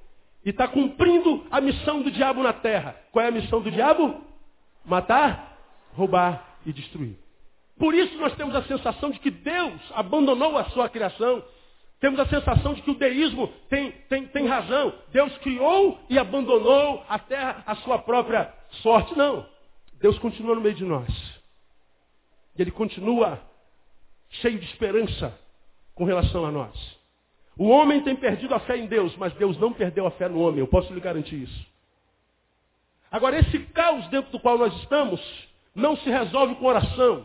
e está cumprindo a missão do diabo na terra. Qual é a missão do diabo? Matar, roubar e destruir. Por isso nós temos a sensação de que Deus abandonou a sua criação. Temos a sensação de que o deísmo tem, tem, tem razão. Deus criou e abandonou a terra à sua própria sorte. Não. Deus continua no meio de nós. E Ele continua cheio de esperança com relação a nós. O homem tem perdido a fé em Deus, mas Deus não perdeu a fé no homem. Eu posso lhe garantir isso. Agora, esse caos dentro do qual nós estamos não se resolve com oração,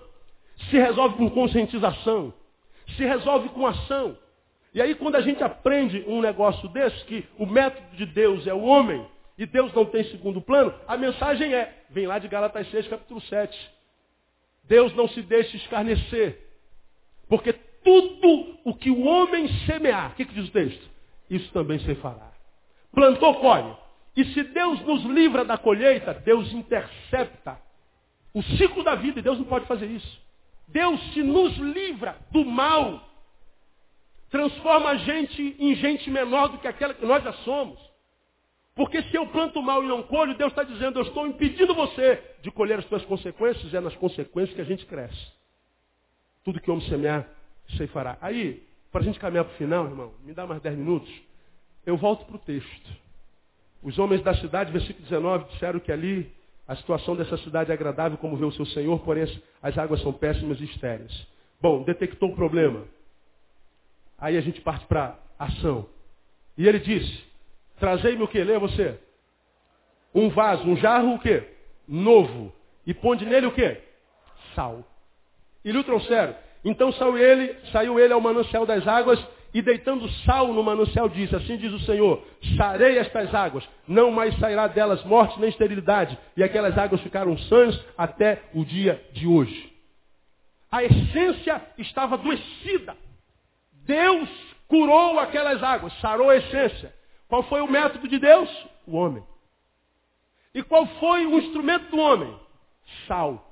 se resolve com conscientização, se resolve com ação. E aí, quando a gente aprende um negócio desse, que o método de Deus é o homem, e Deus não tem segundo plano, a mensagem é, vem lá de Gálatas 6, capítulo 7. Deus não se deixa escarnecer, porque tudo o que o homem semear, o que, que diz o texto? Isso também se fará. Plantou, colhe. E se Deus nos livra da colheita, Deus intercepta o ciclo da vida, e Deus não pode fazer isso. Deus se nos livra do mal, transforma a gente em gente menor do que aquela que nós já somos. Porque se eu planto mal e não colho, Deus está dizendo, eu estou impedindo você de colher as suas consequências, é nas consequências que a gente cresce. Tudo que o homem semear, fará. Aí, para a gente caminhar para o final, irmão, me dá mais 10 minutos, eu volto para o texto. Os homens da cidade, versículo 19, disseram que ali a situação dessa cidade é agradável como vê o seu Senhor, porém as águas são péssimas e estéreis. Bom, detectou o problema. Aí a gente parte para ação. E ele disse, trazei-me o que? Leia você. Um vaso, um jarro o quê? Novo. E ponde nele o quê? Sal. E lhe o trouxeram. Então saiu ele, saiu ele ao manancial das águas e deitando sal no manancial disse, assim diz o Senhor, sarei estas águas, não mais sairá delas morte nem esterilidade. E aquelas águas ficaram sãs até o dia de hoje. A essência estava adoecida. Deus curou aquelas águas, sarou a essência. Qual foi o método de Deus? O homem. E qual foi o instrumento do homem? Sal.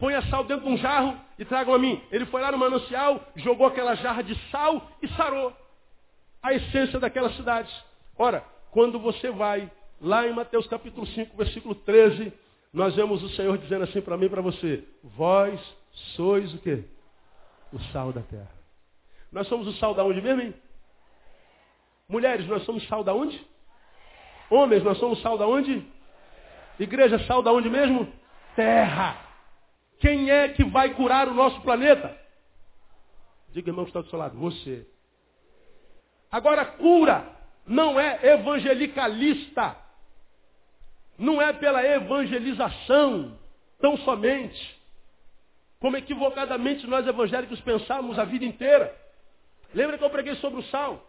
Ponha sal dentro de um jarro e tragam a mim. Ele foi lá no manancial, jogou aquela jarra de sal e sarou a essência daquela cidade. Ora, quando você vai lá em Mateus capítulo 5, versículo 13, nós vemos o Senhor dizendo assim para mim e para você: Vós sois o quê? O sal da terra. Nós somos o sal da onde mesmo, hein? Mulheres, nós somos sal da onde? Homens, nós somos sal da onde? Igreja, sal da onde mesmo? Terra. Quem é que vai curar o nosso planeta? Diga, irmão, que está do seu lado. Você. Agora, cura não é evangelicalista. Não é pela evangelização, tão somente. Como equivocadamente nós evangélicos pensamos a vida inteira. Lembra que eu preguei sobre o sal?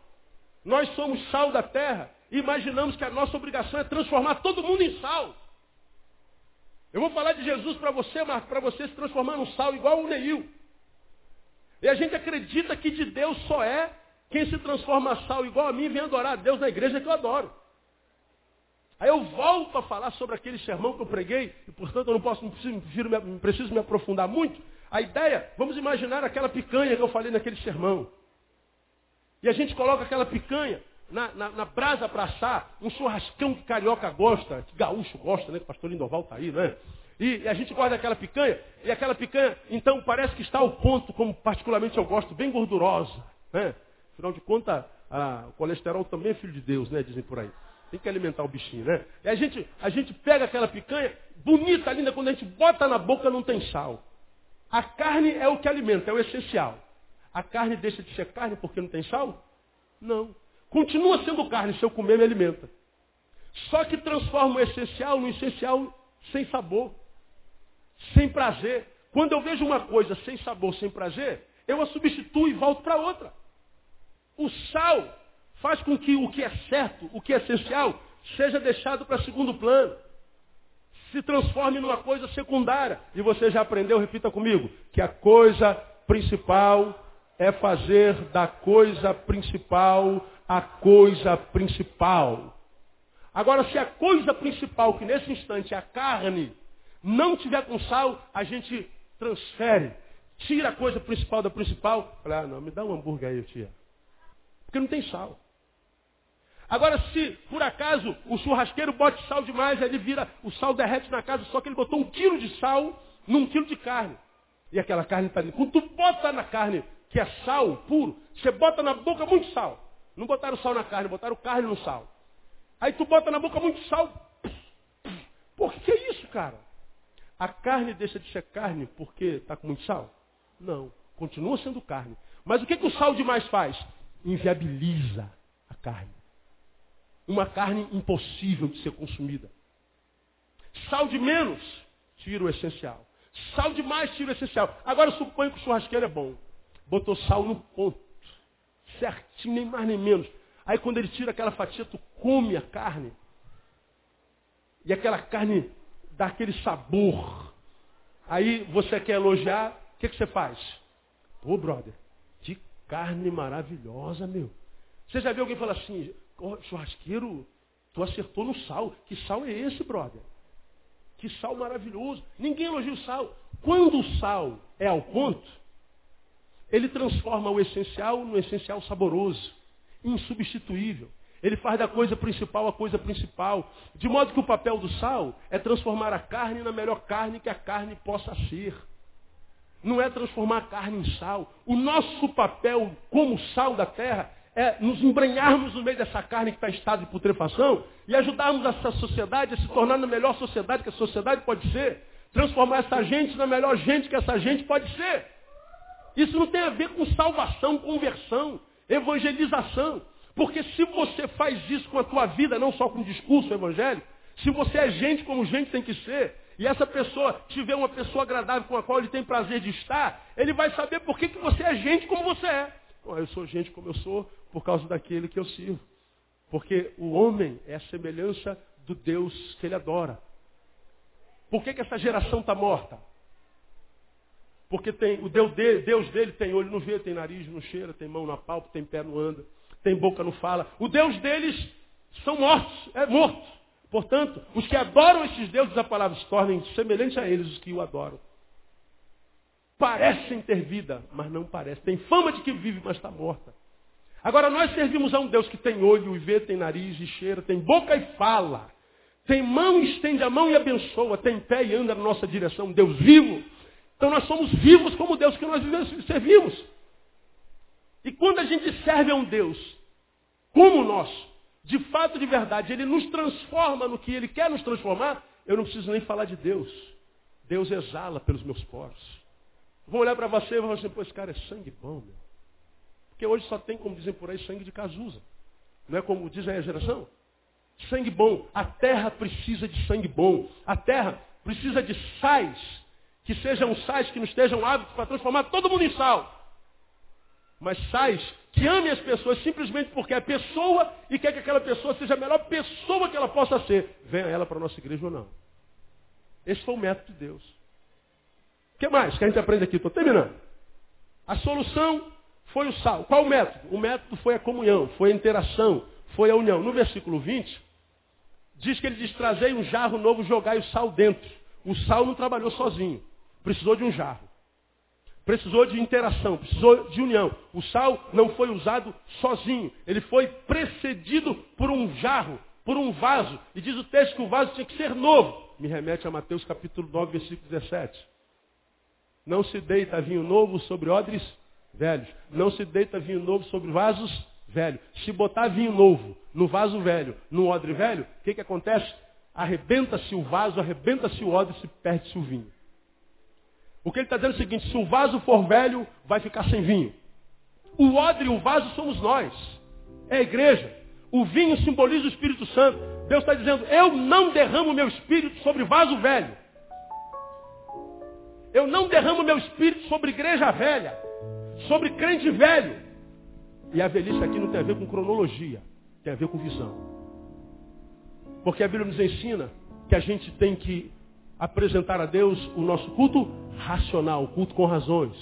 Nós somos sal da terra. E imaginamos que a nossa obrigação é transformar todo mundo em sal. Eu vou falar de Jesus para você, Marco, para você se transformar num sal igual o Neil. E a gente acredita que de Deus só é quem se transforma sal igual a mim e vem adorar a Deus na igreja que eu adoro. Aí eu volto a falar sobre aquele sermão que eu preguei, e portanto eu não posso, não preciso, não preciso me aprofundar muito. A ideia, vamos imaginar aquela picanha que eu falei naquele sermão. E a gente coloca aquela picanha na, na, na brasa para assar, um churrascão que carioca gosta, que gaúcho gosta, né? Que o pastor Lindoval está aí, né? E, e, a gente guarda aquela picanha, e aquela picanha, então parece que está ao ponto, como particularmente eu gosto, bem gordurosa. Né? Afinal de contas, a, o colesterol também é filho de Deus, né? Dizem por aí. Tem que alimentar o bichinho, né? E a gente, a gente pega aquela picanha, bonita, linda, quando a gente bota na boca não tem sal. A carne é o que alimenta, é o essencial. A carne deixa de ser carne porque não tem sal? Não. Continua sendo carne, se eu comer, me alimenta. Só que transforma o essencial no essencial sem sabor, sem prazer. Quando eu vejo uma coisa sem sabor, sem prazer, eu a substituo e volto para outra. O sal faz com que o que é certo, o que é essencial, seja deixado para segundo plano. Se transforme numa coisa secundária. E você já aprendeu, repita comigo, que a coisa principal é fazer da coisa principal a coisa principal. Agora, se a coisa principal, que nesse instante é a carne, não tiver com sal, a gente transfere, tira a coisa principal da principal. Fala, ah, não, me dá um hambúrguer aí, tia. Porque não tem sal. Agora, se por acaso o churrasqueiro bote sal demais, ele vira, o sal derrete na casa, só que ele botou um quilo de sal num quilo de carne. E aquela carne está ali. Quando tu bota na carne, que é sal puro, você bota na boca muito sal. Não botaram sal na carne, botaram carne no sal. Aí tu bota na boca muito sal. Por que é isso, cara? A carne deixa de ser carne porque está com muito sal? Não. Continua sendo carne. Mas o que, que o sal demais faz? Inviabiliza a carne. Uma carne impossível de ser consumida. Sal de menos tira o essencial. Sal demais tira o essencial. Agora suponho que o churrasqueiro é bom. Botou sal no ponto. Certinho, nem mais nem menos. Aí quando ele tira aquela fatia, tu come a carne. E aquela carne dá aquele sabor. Aí você quer elogiar, o que, que você faz? Pô, brother, que carne maravilhosa, meu. Você já viu alguém falar assim, oh, churrasqueiro, tu acertou no sal. Que sal é esse, brother? Que sal maravilhoso. Ninguém elogia o sal. Quando o sal é ao ponto, ele transforma o essencial no essencial saboroso, insubstituível. Ele faz da coisa principal a coisa principal. De modo que o papel do sal é transformar a carne na melhor carne que a carne possa ser. Não é transformar a carne em sal. O nosso papel como sal da terra é nos embrenharmos no meio dessa carne que está em estado de putrefação e ajudarmos essa sociedade a se tornar na melhor sociedade que a sociedade pode ser. Transformar essa gente na melhor gente que essa gente pode ser. Isso não tem a ver com salvação, conversão, evangelização. Porque se você faz isso com a tua vida, não só com o discurso evangélico, se você é gente como gente tem que ser, e essa pessoa tiver uma pessoa agradável com a qual ele tem prazer de estar, ele vai saber por que, que você é gente como você é. Bom, eu sou gente como eu sou por causa daquele que eu sirvo. Porque o homem é a semelhança do Deus que ele adora. Por que, que essa geração está morta? Porque tem, o Deus dele, Deus dele tem olho no vê, tem nariz não cheira, tem mão na palpa, tem pé não anda tem boca não fala. O Deus deles são mortos, é morto. Portanto, os que adoram esses deuses, a palavra se tornem semelhantes a eles, os que o adoram. Parecem ter vida, mas não parecem. Tem fama de que vive, mas está morta. Agora nós servimos a um Deus que tem olho e vê, tem nariz e cheira, tem boca e fala. Tem mão e estende a mão e abençoa, tem pé e anda na nossa direção, um Deus vivo. Então nós somos vivos como Deus que nós servimos. E quando a gente serve a um Deus como o nosso, de fato, de verdade, ele nos transforma no que ele quer nos transformar, eu não preciso nem falar de Deus. Deus exala pelos meus poros. Vou olhar para você e vou dizer, assim, pô, esse cara é sangue bom, meu. Porque hoje só tem, como dizem por aí, sangue de casusa. Não é como diz a geração? Sangue bom. A terra precisa de sangue bom. A terra precisa de sais, que sejam sais que não estejam hábitos para transformar todo mundo em sal mas sais que ame as pessoas simplesmente porque é pessoa e quer que aquela pessoa seja a melhor pessoa que ela possa ser. Venha ela para a nossa igreja ou não. Esse foi o método de Deus. O que mais que a gente aprende aqui? Estou terminando. A solução foi o sal. Qual o método? O método foi a comunhão, foi a interação, foi a união. No versículo 20, diz que ele diz, trazei um jarro novo, jogai o sal dentro. O sal não trabalhou sozinho. Precisou de um jarro. Precisou de interação, precisou de união. O sal não foi usado sozinho. Ele foi precedido por um jarro, por um vaso. E diz o texto que o vaso tinha que ser novo. Me remete a Mateus capítulo 9, versículo 17. Não se deita vinho novo sobre odres velhos. Não se deita vinho novo sobre vasos velhos. Se botar vinho novo no vaso velho, no odre velho, o que, que acontece? Arrebenta-se o vaso, arrebenta-se o odre se perde-se o vinho. O que ele está dizendo é o seguinte, se o vaso for velho, vai ficar sem vinho. O odre e o vaso somos nós. É a igreja. O vinho simboliza o Espírito Santo. Deus está dizendo, eu não derramo meu espírito sobre vaso velho. Eu não derramo meu espírito sobre igreja velha. Sobre crente velho. E a velhice aqui não tem a ver com cronologia. Tem a ver com visão. Porque a Bíblia nos ensina que a gente tem que apresentar a Deus o nosso culto racional, culto com razões.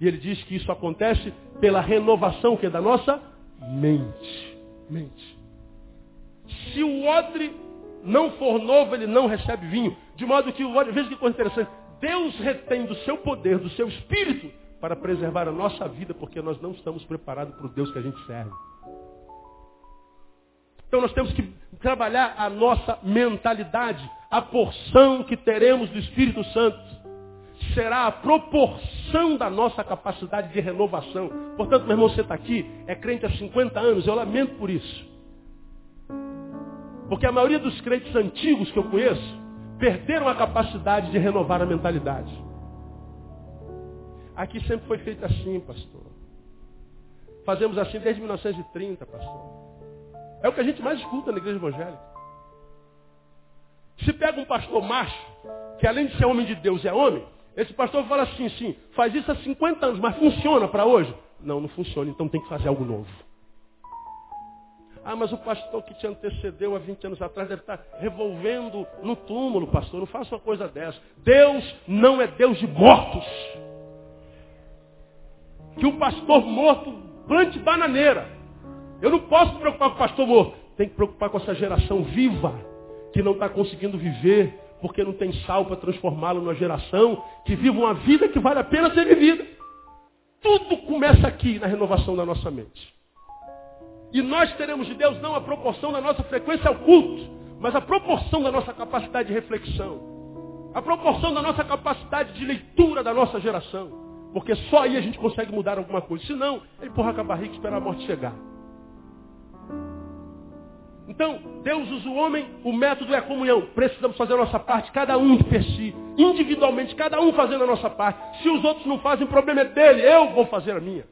E ele diz que isso acontece pela renovação que é da nossa mente. Mente. Se o odre não for novo, ele não recebe vinho. De modo que o odre, veja que coisa interessante, Deus retém do seu poder, do seu espírito, para preservar a nossa vida, porque nós não estamos preparados para o Deus que a gente serve. Então nós temos que trabalhar a nossa mentalidade, a porção que teremos do Espírito Santo será a proporção da nossa capacidade de renovação. Portanto, meu irmão, você está aqui, é crente há 50 anos, eu lamento por isso. Porque a maioria dos crentes antigos que eu conheço perderam a capacidade de renovar a mentalidade. Aqui sempre foi feito assim, pastor. Fazemos assim desde 1930, pastor. É o que a gente mais escuta na igreja evangélica. Se pega um pastor macho, que além de ser homem de Deus é homem, esse pastor fala assim, sim, faz isso há 50 anos, mas funciona para hoje? Não, não funciona, então tem que fazer algo novo. Ah, mas o pastor que te antecedeu há 20 anos atrás deve estar revolvendo no túmulo, pastor. Não faça uma coisa dessa. Deus não é Deus de mortos. Que o pastor morto plante bananeira. Eu não posso me preocupar com o pastor morto. Tem que preocupar com essa geração viva, que não está conseguindo viver, porque não tem sal para transformá-lo numa geração que vive uma vida que vale a pena ser vivida. Tudo começa aqui na renovação da nossa mente. E nós teremos de Deus não a proporção da nossa frequência ao culto, mas a proporção da nossa capacidade de reflexão. A proporção da nossa capacidade de leitura da nossa geração. Porque só aí a gente consegue mudar alguma coisa. Senão, ele empurra com a barriga e espera a morte chegar. Então, Deus usa o homem, o método é a comunhão. Precisamos fazer a nossa parte, cada um per si, individualmente, cada um fazendo a nossa parte. Se os outros não fazem, o problema é dele, eu vou fazer a minha.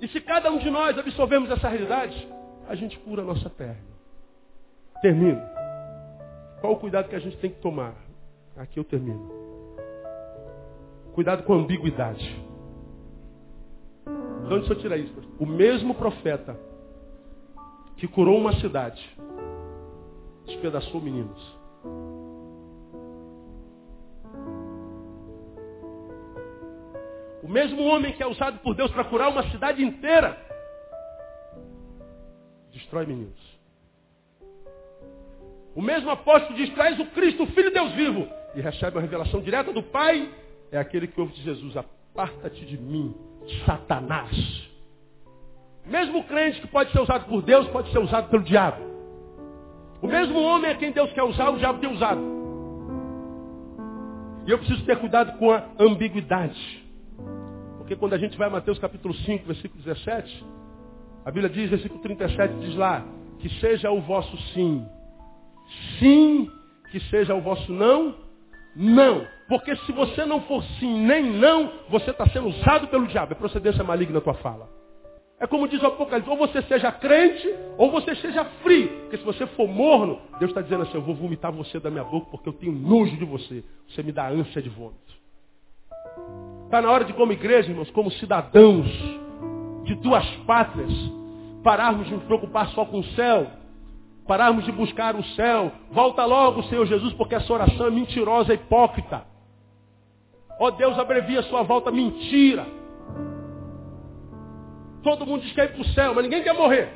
E se cada um de nós absorvermos essa realidade, a gente cura a nossa terra. Termino. Qual o cuidado que a gente tem que tomar? Aqui eu termino. Cuidado com a ambiguidade. De onde você tira isso? O mesmo profeta que curou uma cidade, despedaçou meninos. O mesmo homem que é usado por Deus para curar uma cidade inteira, destrói meninos. O mesmo apóstolo diz, traz o Cristo, o Filho de Deus vivo, e recebe uma revelação direta do Pai, é aquele que ouve de Jesus, aparta-te de mim, Satanás. Mesmo crente que pode ser usado por Deus, pode ser usado pelo diabo. O mesmo homem é quem Deus quer usar, o diabo tem usado. E eu preciso ter cuidado com a ambiguidade. Porque quando a gente vai a Mateus capítulo 5, versículo 17, a Bíblia diz, versículo 37, diz lá, que seja o vosso sim. Sim, que seja o vosso não, não. Porque se você não for sim nem não, você está sendo usado pelo diabo. É procedência maligna a tua fala. É como diz o Apocalipse, ou você seja crente, ou você seja frio. Porque se você for morno, Deus está dizendo assim, eu vou vomitar você da minha boca porque eu tenho nojo de você. Você me dá ânsia de vômito. Está na hora de, como igreja, irmãos, como cidadãos de duas pátrias, pararmos de nos preocupar só com o céu, pararmos de buscar o céu. Volta logo, Senhor Jesus, porque essa oração é mentirosa, é hipócrita. Ó oh, Deus, abrevia a sua volta, mentira. Todo mundo diz que quer ir para o céu, mas ninguém quer morrer.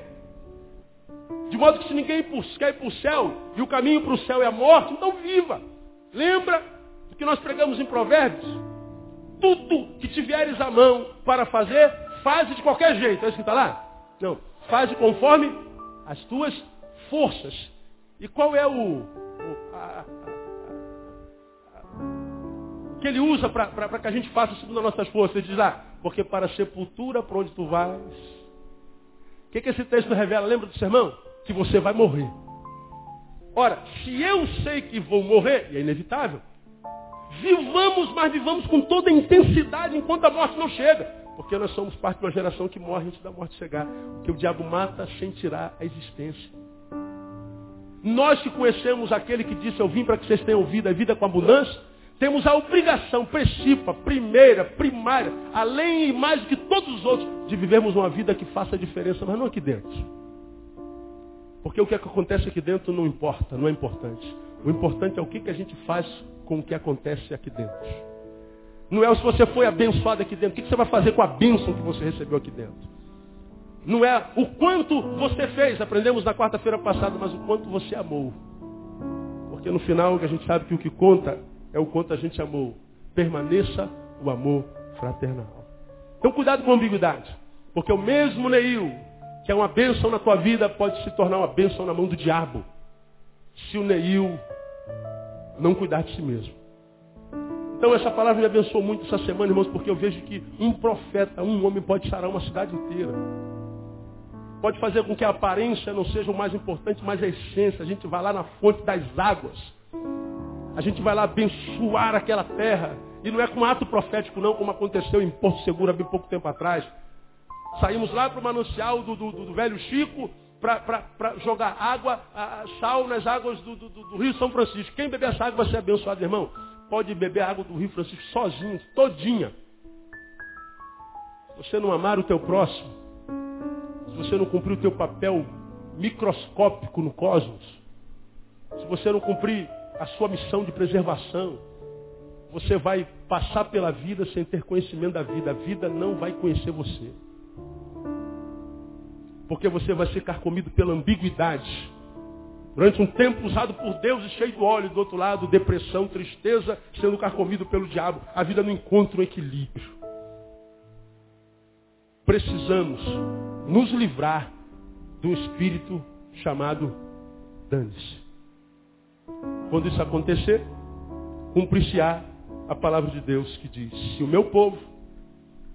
De modo que se ninguém quer ir para o céu, e o caminho para o céu é a morte, então viva. Lembra do que nós pregamos em Provérbios? Tudo que tiveres à mão para fazer, faz de qualquer jeito. É isso que está lá? Não. Faz conforme as tuas forças. E qual é o, o a, que ele usa para que a gente faça segundo as nossas forças. Ele diz lá, porque para a sepultura para onde tu vais. O que, que esse texto revela? Lembra do sermão? Que você vai morrer. Ora, se eu sei que vou morrer, e é inevitável, vivamos, mas vivamos com toda a intensidade enquanto a morte não chega. Porque nós somos parte de uma geração que morre antes da morte chegar. Que o diabo mata sem tirar a existência. Nós que conhecemos aquele que disse, eu vim para que vocês tenham vida, a vida com abundância, temos a obrigação principal, primeira, primária, além e mais do que todos os outros, de vivermos uma vida que faça diferença, mas não aqui dentro. Porque o que acontece aqui dentro não importa, não é importante. O importante é o que, que a gente faz com o que acontece aqui dentro. Não é se você foi abençoado aqui dentro, o que, que você vai fazer com a bênção que você recebeu aqui dentro. Não é o quanto você fez, aprendemos na quarta-feira passada, mas o quanto você amou. Porque no final a gente sabe que o que conta é o quanto a gente amou. Permaneça o amor fraternal. Então cuidado com a ambiguidade. Porque o mesmo Neil, que é uma bênção na tua vida, pode se tornar uma bênção na mão do diabo. Se o Neil não cuidar de si mesmo. Então essa palavra me abençoou muito essa semana, irmãos, porque eu vejo que um profeta, um homem pode sarar uma cidade inteira. Pode fazer com que a aparência não seja o mais importante, mas a essência. A gente vai lá na fonte das águas. A gente vai lá abençoar aquela terra. E não é com ato profético, não, como aconteceu em Porto Seguro há bem pouco tempo atrás. Saímos lá para o manancial do, do, do, velho Chico para jogar água, sal nas águas do, do, Rio São Francisco. Quem beber essa água vai ser abençoado, irmão. Pode beber a água do Rio Francisco sozinho, todinha. Se você não amar o teu próximo, se você não cumprir o teu papel microscópico no cosmos, se você não cumprir a sua missão de preservação, você vai passar pela vida sem ter conhecimento da vida. A vida não vai conhecer você. Porque você vai ser carcomido pela ambiguidade. Durante um tempo usado por Deus e cheio de óleo, do outro lado, depressão, tristeza, sendo carcomido pelo diabo. A vida não encontra um equilíbrio. Precisamos nos livrar do espírito chamado dane-se. Quando isso acontecer, cumprir-se-á a palavra de Deus que diz, se o meu povo,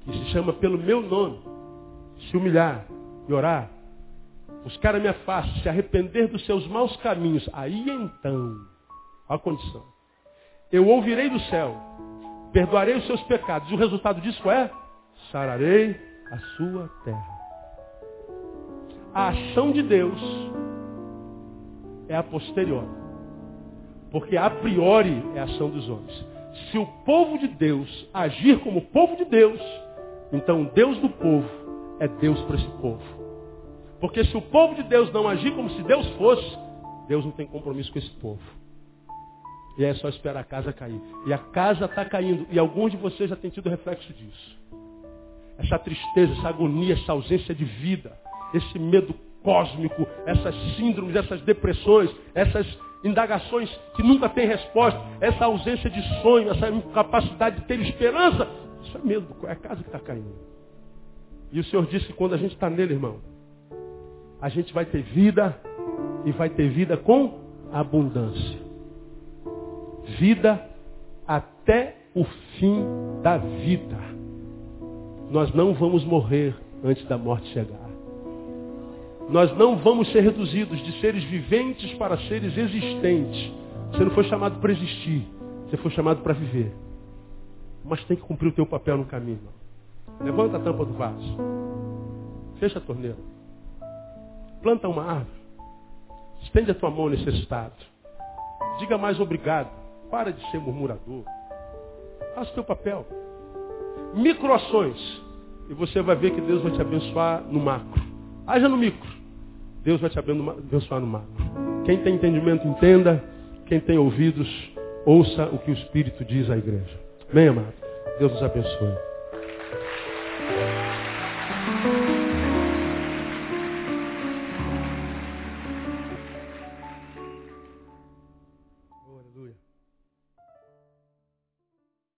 que se chama pelo meu nome, se humilhar e orar, buscar a minha face, se arrepender dos seus maus caminhos, aí então, a condição. Eu ouvirei do céu, perdoarei os seus pecados. E o resultado disso é, sararei a sua terra. A ação de Deus é a posterior. Porque a priori é a ação dos homens. Se o povo de Deus agir como povo de Deus, então o Deus do povo é Deus para esse povo. Porque se o povo de Deus não agir como se Deus fosse, Deus não tem compromisso com esse povo. E é só esperar a casa cair. E a casa está caindo. E alguns de vocês já têm tido reflexo disso. Essa tristeza, essa agonia, essa ausência de vida, esse medo cósmico, essas síndromes, essas depressões, essas indagações que nunca têm resposta, essa ausência de sonho, essa incapacidade de ter esperança, isso é medo, é a casa que está caindo. E o Senhor disse que quando a gente está nele, irmão, a gente vai ter vida e vai ter vida com abundância. Vida até o fim da vida. Nós não vamos morrer antes da morte chegar. Nós não vamos ser reduzidos de seres viventes para seres existentes. Você não foi chamado para existir, você foi chamado para viver. Mas tem que cumprir o teu papel no caminho. Levanta a tampa do vaso. Fecha a torneira. Planta uma árvore. Estende a tua mão necessitado. Diga mais obrigado. Para de ser murmurador. Faça o teu papel. Microações. E você vai ver que Deus vai te abençoar no macro. Haja no micro. Deus vai te abençoar no macro. Quem tem entendimento, entenda. Quem tem ouvidos, ouça o que o Espírito diz à igreja. Amém, amado? Deus nos abençoe.